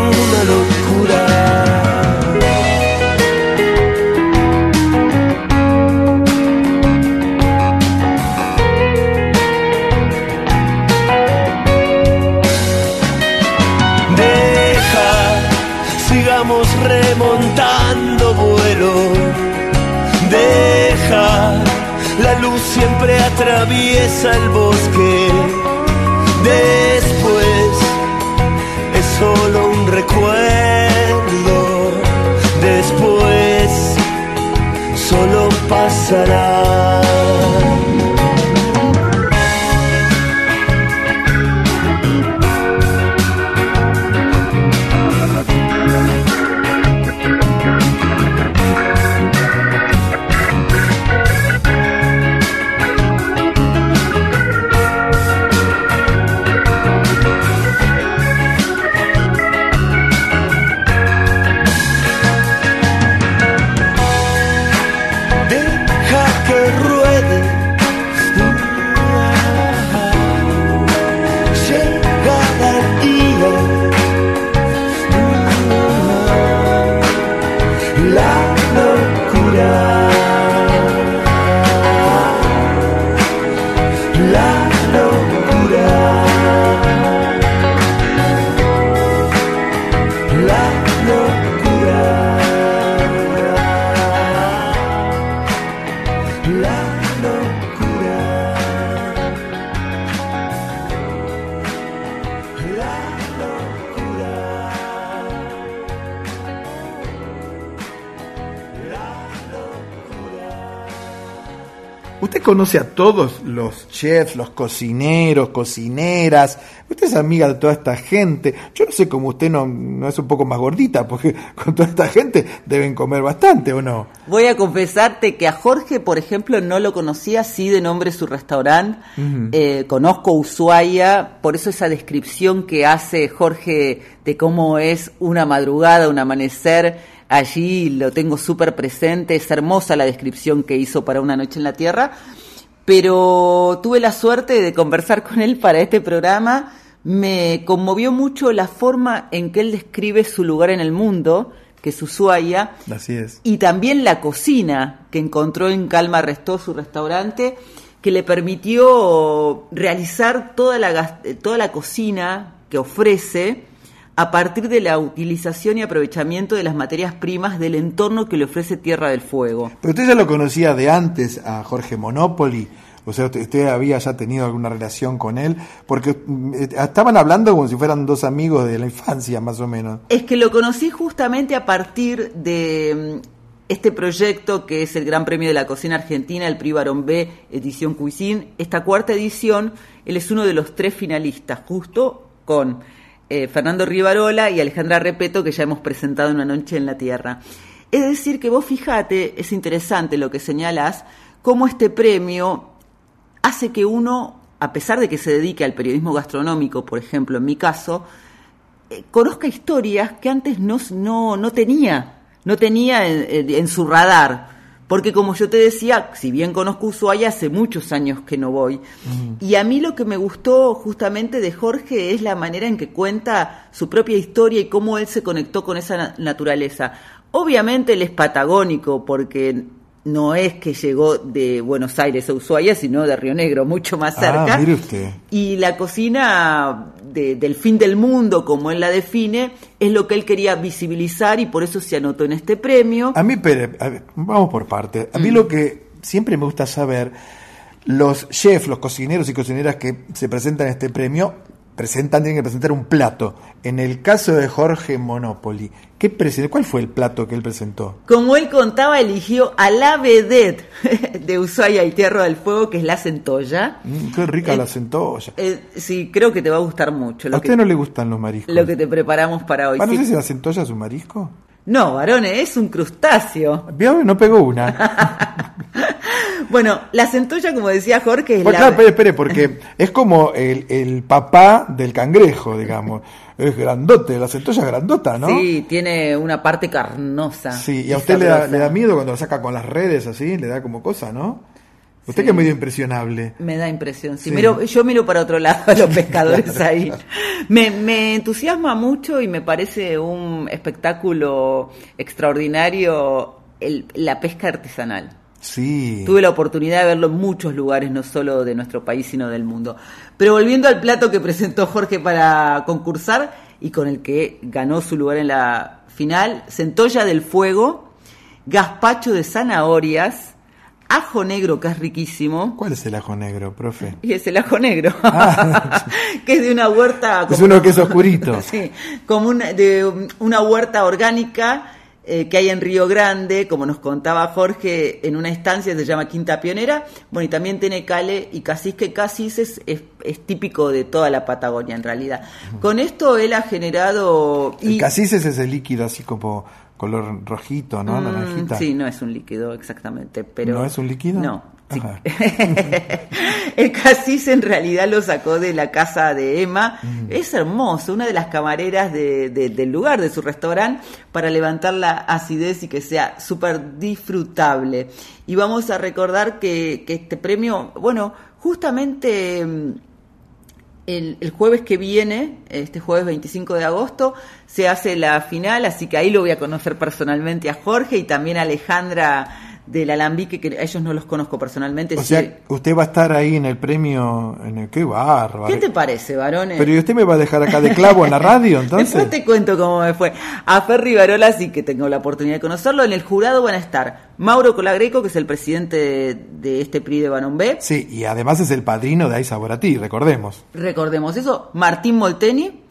siempre atraviesa el bosque. Después es solo un recuerdo. Después solo pasará. Conoce a todos los chefs, los cocineros, cocineras. Usted es amiga de toda esta gente. Yo no sé cómo usted no, no es un poco más gordita, porque (laughs) con toda esta gente deben comer bastante, ¿o no? Voy a confesarte que a Jorge, por ejemplo, no lo conocía, sí de nombre su restaurante. Eh, conozco Ushuaia, por eso esa descripción que hace Jorge de cómo es una madrugada, un amanecer, allí lo tengo súper presente, es hermosa la descripción que hizo para Una Noche en la Tierra, pero tuve la suerte de conversar con él para este programa, me conmovió mucho la forma en que él describe su lugar en el mundo, que es Ushuaia, Así es. y también la cocina que encontró en Calma Restó, su restaurante, que le permitió realizar toda la, toda la cocina que ofrece a partir de la utilización y aprovechamiento de las materias primas del entorno que le ofrece Tierra del Fuego. Pero usted ya lo conocía de antes a Jorge Monopoli. O sea, usted, había ya tenido alguna relación con él, porque mm, eh, estaban hablando como si fueran dos amigos de la infancia, más o menos. Es que lo conocí justamente a partir de mm, este proyecto que es el Gran Premio de la Cocina Argentina, el Prix Barón B, edición Cuisine. Esta cuarta edición, él es uno de los tres finalistas, justo con eh, Fernando Rivarola y Alejandra Repeto, que ya hemos presentado en Una Noche en la Tierra. Es decir, que vos fijate, es interesante lo que señalas, cómo este premio hace que uno, a pesar de que se dedique al periodismo gastronómico, por ejemplo, en mi caso, eh, conozca historias que antes no, no, no tenía, no tenía en, en- en su radar. Porque como yo te decía, si bien conozco Ushuaia, hace muchos años que no voy. Y a mí lo que me gustó justamente de Jorge es la manera en que cuenta su propia historia y cómo él se conectó con esa na- naturaleza. Obviamente él es patagónico porque no es que llegó de Buenos Aires a Ushuaia, sino de Río Negro, mucho más cerca. Ah, mire usted. Y la cocina de- del fin del mundo, como él la define, es lo que él quería visibilizar y por eso se anotó en este premio. A mí, pero, a ver, vamos por parte. A mí Mm. lo que siempre me gusta saber, los chefs, los cocineros y cocineras que se presentan a este premio, presentan, tienen que presentar un plato. En el caso de Jorge Monopoli, ¿qué presentó? ¿cuál fue el plato que él presentó? Como él contaba, eligió a la vedette (laughs) de Ushuaia y Tierra del Fuego, que es la centolla. Mm, qué rica Eh, la centolla. Eh, sí, creo que te va a gustar mucho ¿A lo, usted que, no le gustan los mariscos? lo que te preparamos para hoy. Ah, no Sí. sé si la centolla es un marisco. No, varones, es un crustáceo. ¿Vio? No pegó una. (laughs) Bueno, la centolla, como decía Jorge, es Pues la... claro, espere, espere, porque es como el, el papá del cangrejo, digamos. Es grandote, la centolla es grandota, ¿no? Sí, tiene una parte carnosa. Sí, y a usted le da, le da miedo cuando lo saca con las redes así, le da como cosa, ¿no? Usted que es medio impresionable. Me da impresión, sí. Sí. Miro- yo miro para otro lado a los (laughs) pescadores Claro, ahí. claro. Me, me entusiasma mucho y me parece un espectáculo extraordinario el- la pesca artesanal. Sí. Tuve la oportunidad de verlo en muchos lugares, no solo de nuestro país, sino del mundo. Pero volviendo al plato que presentó Jorge para concursar y con el que ganó su lugar en la final, centolla del fuego, gazpacho de zanahorias, ajo negro que es riquísimo, ¿Cuál es el ajo negro, profe? (laughs) y es el ajo negro, (laughs) (laughs) que es de una huerta... Es uno que es oscurito. Sí, como una, de una huerta orgánica eh, que hay en Río Grande, como nos contaba Jorge, en una estancia se llama Quinta Pionera. Bueno, y también tiene cale y casis, que casis es, es, es típico de toda la Patagonia en realidad. Con esto él ha generado... El y- casis es ese líquido así como color rojito, ¿no? Mm, Naranjita. Sí, no es un líquido exactamente, pero... ¿No es un líquido? No. sí. (laughs) El casis en realidad lo sacó de la casa de Emma. Mm. Es hermoso, una de las camareras de- de- del lugar, de su restaurante, para levantar la acidez y que sea súper disfrutable. Y vamos a recordar que, que este premio, bueno, justamente... mm, el, el jueves que viene, este jueves 25 de agosto, se hace la final, así que ahí lo voy a conocer personalmente a Jorge y también a Alejandra del Alambique, que a ellos no los conozco personalmente. O sí. sea, usted va a estar ahí en el premio, en el qué bárbaro. ¿Qué te parece, varones? Pero ¿y usted me va a dejar acá de clavo en la radio, (laughs) entonces? Después te cuento cómo me fue. A Fer Rivarola sí que tengo la oportunidad de conocerlo. En el jurado van a estar Mauro Colagreco, que es el presidente de, de este PRI de Banón B. Sí, y además es el padrino de Aiza Boratí, recordemos. Recordemos eso. Martín Molteni,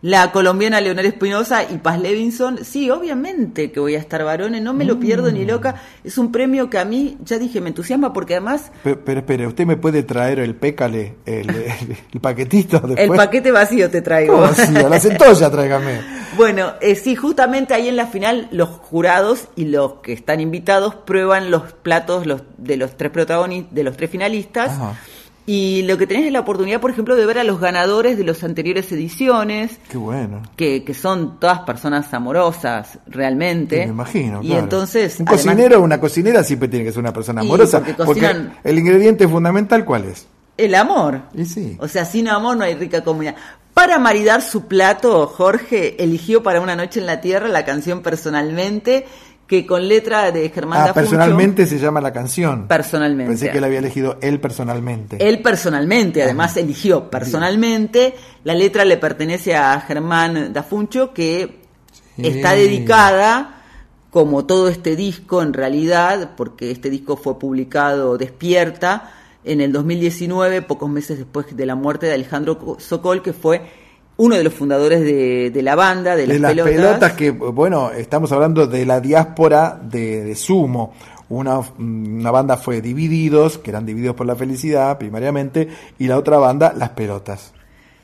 la colombiana Leonor Espinosa y Paz Levinson. Sí, obviamente que voy a estar varones, no me lo pierdo ni loca. Es un premio que a mí, ya dije, me entusiasma porque además Pero, pero espere, ¿usted me puede traer el pécale, el, el- el paquetito (laughs) el después? paquete vacío te traigo. A la (laughs) centolla tráigame. Bueno, eh, sí, justamente ahí en la final los jurados y los que están invitados prueban los platos los, de los tres protagonistas, de los tres finalistas. Ajá. Y lo que tenés es la oportunidad, por ejemplo, de ver a los ganadores de las anteriores ediciones, Qué bueno. que, que son todas personas amorosas, realmente. Me imagino. Y claro. entonces. Un además- cocinero o una cocinera siempre tiene que ser una persona amorosa. porque cocinan- el ingrediente fundamental, ¿cuál es? El amor. Y sí. O sea, sin amor no hay rica comunidad. Para maridar su plato, Jorge eligió para una noche en la tierra la canción Personalmente, que con letra de Germán Ah, Dafucho- personalmente se llama la canción. Personalmente. Pensé que él había elegido él personalmente. Él personalmente, además eligió personalmente. La letra le pertenece a Germán Dafuncho, que está dedicada, como todo este disco en realidad, porque este disco fue publicado Despierta en el 2019, pocos meses después de la muerte de Alejandro Sokol, que fue uno de los fundadores de, de la banda, de las, de las pelotas. pelotas. que, bueno, estamos hablando de la diáspora de, de Sumo. Una, una banda fue Divididos, que eran divididos por la felicidad primariamente, y la otra banda, Las Pelotas.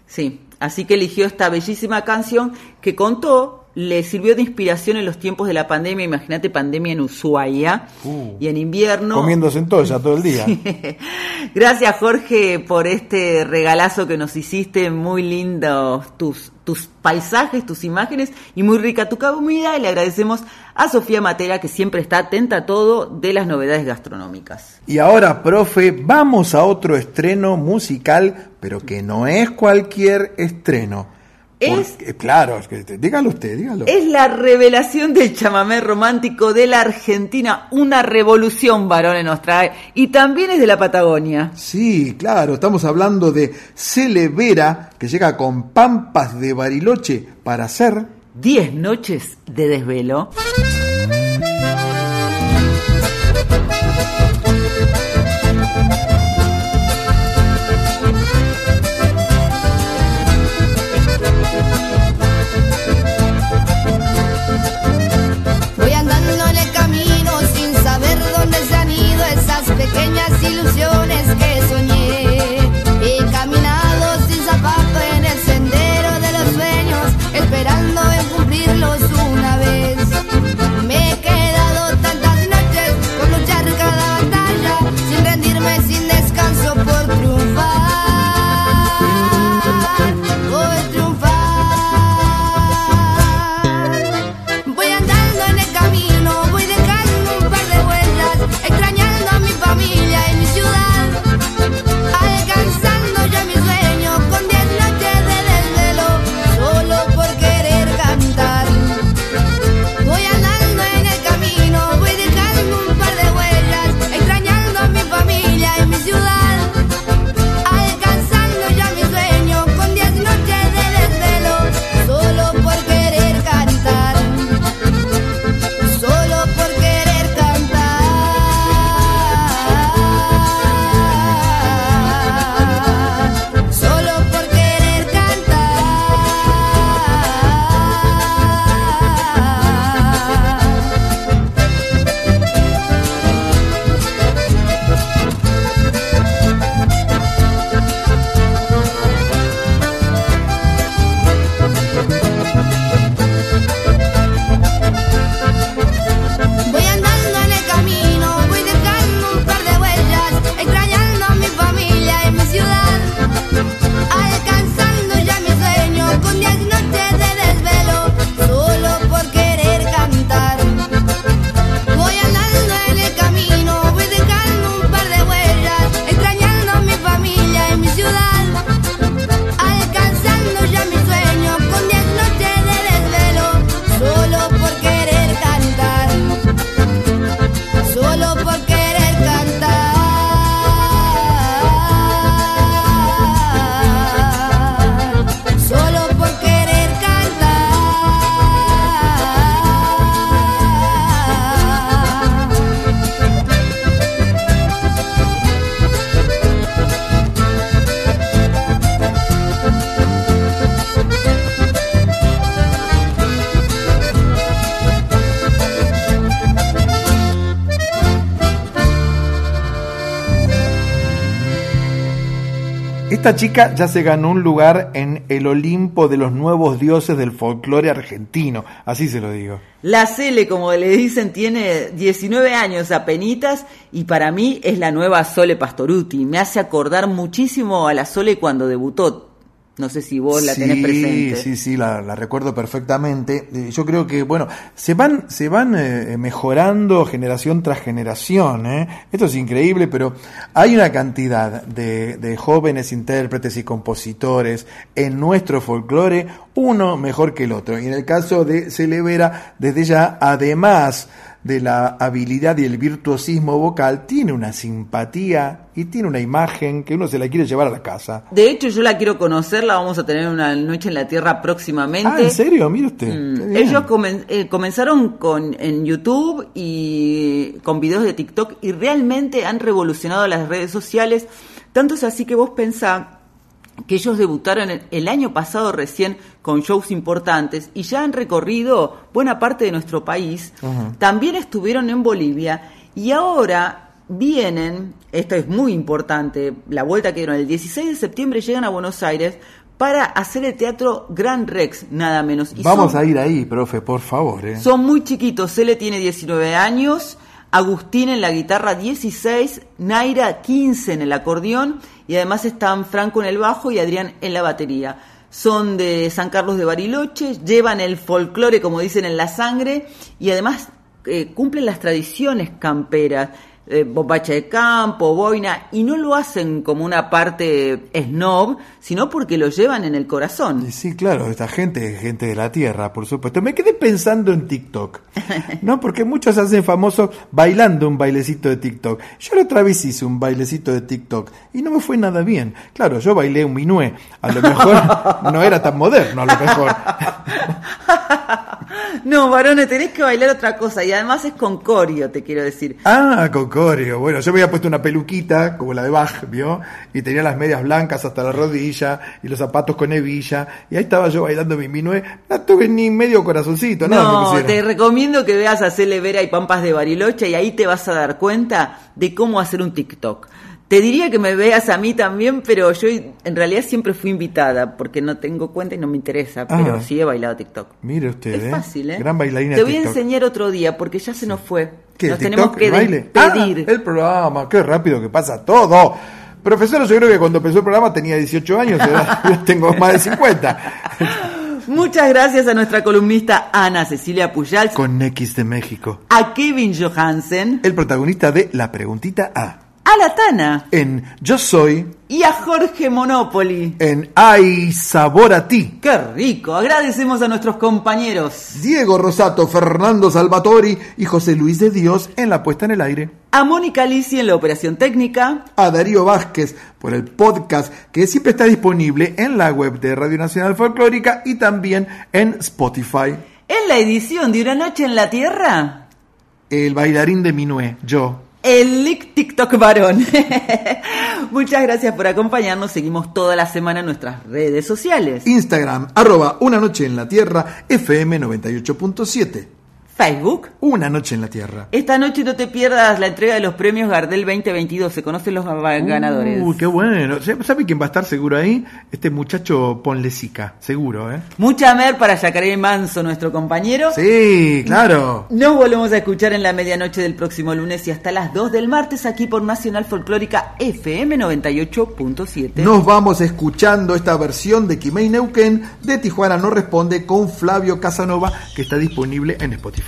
Sí, así que eligió esta bellísima canción que contó, le sirvió de inspiración en los tiempos de la pandemia. Imagínate pandemia en Ushuaia Uh, y en invierno. Comiendo centolla todo el día. (laughs) Gracias Jorge por este regalazo que nos hiciste, muy lindos tus, tus paisajes, tus imágenes y muy rica tu comida y le agradecemos a Sofía Matera que siempre está atenta a todo de las novedades gastronómicas. Y ahora, profe, vamos a otro estreno musical, pero que no es cualquier estreno. Es- Porque- claro, es que, dígalo usted, dígalo. Es la revelación del chamamé romántico de la Argentina, una revolución varones nos trae y también es de la Patagonia. Sí, claro, estamos hablando de Celevera, que llega con Pampas de Bariloche para hacer 10 noches de desvelo. Esta chica ya se ganó un lugar en el Olimpo de los nuevos dioses del folclore argentino, así se lo digo. La Cele, como le dicen, tiene 19 años apenitas y para mí es la nueva Sole Pastoruti. Me hace acordar muchísimo a la Sole cuando debutó. No sé si vos la tenés presente. Sí, sí, la, la recuerdo perfectamente. Eh, Yo creo que, bueno, se van, se van eh, mejorando generación tras generación. ¿eh? Esto es increíble, pero hay una cantidad de, de jóvenes intérpretes y compositores en nuestro folclore, uno mejor que el otro. Y en el caso de Celevera, desde ya, además de la habilidad y el virtuosismo vocal, tiene una simpatía y tiene una imagen que uno se la quiere llevar a la casa. De hecho, yo la quiero conocer, la vamos a tener una noche en la Tierra próximamente. Ah, ¿en serio? Mire usted. Mm. Ellos comen- eh, comenzaron con, en YouTube y con videos de TikTok y realmente han revolucionado las redes sociales. Tanto es así que vos pensás que ellos debutaron el- año pasado recién con shows importantes y ya han recorrido buena parte de nuestro país. También estuvieron en Bolivia y ahora vienen, esto es muy importante, la vuelta que dieron el 16 de septiembre llegan a Buenos Aires para hacer el teatro Gran Rex, nada menos. Y Vamos son- a ir ahí, profe, por favor. ¿eh? son muy chiquitos. Cele tiene 19 años, Agustín en la guitarra 16, Naira 15 en el acordeón y además están Franco en el bajo y Adrián en la batería. Son de San Carlos de Bariloche, llevan el folclore, como dicen, en la sangre y además eh, cumplen las tradiciones camperas. Eh, bombacha de campo, boina, y no lo hacen como una parte snob, sino porque lo llevan en el corazón. Sí, claro, esta gente es gente de la tierra, por supuesto. Me quedé pensando en TikTok, ¿no? (laughs) Porque muchos hacen famosos bailando un bailecito de TikTok. Yo la otra vez hice un bailecito de TikTok y no me fue nada bien. Claro, yo bailé un minué. A lo mejor (laughs) no era tan moderno, a lo mejor. (laughs) No, varones, tenés que bailar otra cosa y además es con corio, te quiero decir. Ah, con coreo. Bueno, yo me había puesto una peluquita, como la de Bach, ¿vio? Y tenía las medias blancas hasta la rodilla y los zapatos con hebilla. Y ahí estaba yo bailando mi minué. No tuve ni medio corazoncito, nada me No, pusieron. te recomiendo que veas a Cele Vera y Pampas de Bariloche y ahí te vas a dar cuenta de cómo hacer un TikTok. Te diría que me veas a mí también, pero yo en realidad siempre fui invitada porque no tengo cuenta y no me interesa, pero Ah. sí he bailado TikTok. Mire usted, Es ¿eh? fácil, ¿eh? Gran bailarina Te voy a TikTok. enseñar otro día porque ya se nos fue. ¿Qué, Nos el tenemos TikTok, que baile? despedir. Ah, el programa, qué rápido que pasa todo. Profesor, yo creo que cuando empezó el programa tenía 18 años, ahora (laughs) tengo más de 50. Muchas gracias a nuestra columnista Ana Cecilia Pujals, Con X de México. a Kevin Johansen, El protagonista de La Preguntita A. a La Tana En Yo Soy, y a Jorge Monopoli. en Ay Sabor a Ti. ¡Qué rico! Agradecemos a nuestros compañeros. Diego Rosato, Fernando Salvatori y José Luis de Dios en la puesta en el aire. A Mónica Lisi en la operación técnica. A Darío Vázquez por el podcast que siempre está disponible en la web de Radio Nacional Folclórica y también en Spotify. En la edición de Una Noche en la Tierra. El bailarín de Minué, yo. El TikTok varón. (laughs) Muchas gracias por acompañarnos. Seguimos toda la semana en nuestras redes sociales. Instagram, arroba Una Noche en la Tierra, FM 98.7. Facebook. Una Noche en la Tierra. Esta noche no te pierdas la entrega de los premios Gardel 2022. Se conocen los ganadores. Uy, qué bueno. ¿Sabe quién va a estar seguro ahí? Este muchacho Ponlesica, seguro, ¿eh? Mucha mer para Yacaré Manso, nuestro compañero. Sí, claro. Nos volvemos a escuchar en la medianoche del próximo lunes y hasta las 2 del martes aquí por Nacional Folclórica FM 98.7. Nos vamos escuchando esta versión de Kimei Neuquén de Tijuana No Responde con Flavio Casanova que está disponible en Spotify.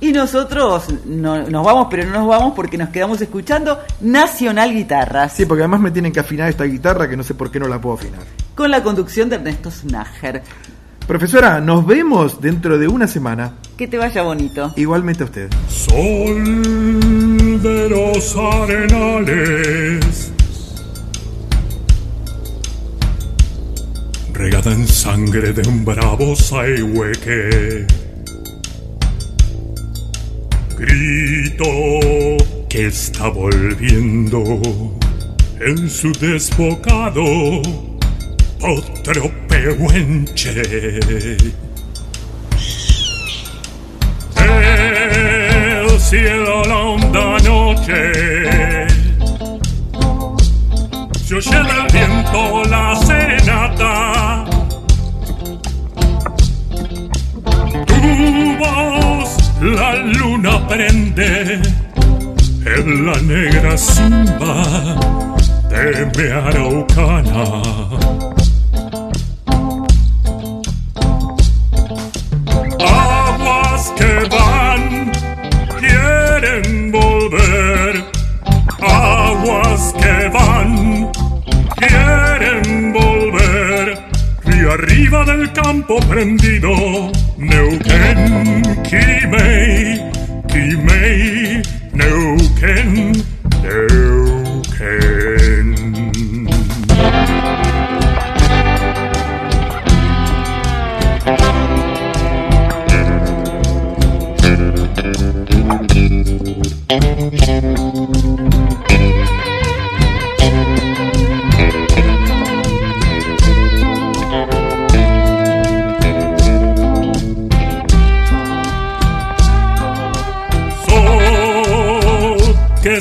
Y nosotros no- nos vamos, pero no nos vamos porque nos quedamos escuchando Nacional Guitarras. Sí, porque además me tienen que afinar esta guitarra que no sé por qué no la puedo afinar. Con la conducción de Ernesto Snager. Profesora, nos vemos dentro de una semana. Que te vaya bonito. Igualmente a usted. Sol de los arenales. Regada en sangre de un bravo saihueque. Grito que está volviendo en su desbocado otro pehuenche. El cielo la honda noche se oye del viento la serenata. Tu voz la luna prende en la negra simba de mi araucana. Aguas que van, quieren volver. Aguas que van, quieren volver. Río arriba del campo prendido, Neuquén, Quimei, Quimei, Neuquén,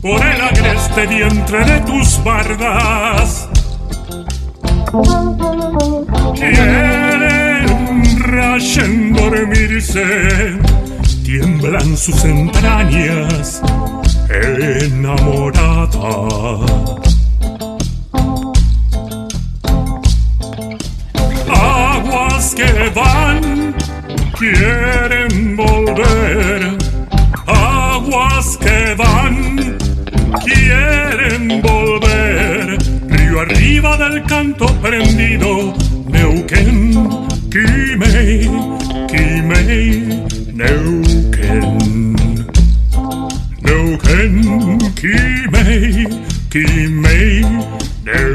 Por el agreste vientre de tus bardas. Quieren rayen dormirse, tiemblan sus entrañas enamorada. Aguas que van, quieren volver. Aguas que van, quieren volver. Río arriba del canto prendido, Neuquén, Quimei, Quimei, Neuquén. Neuquén, Quimei, Quimei, Neuquén.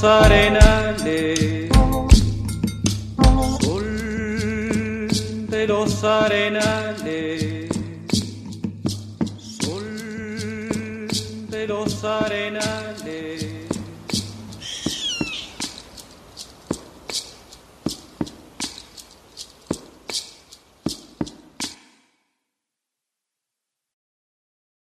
De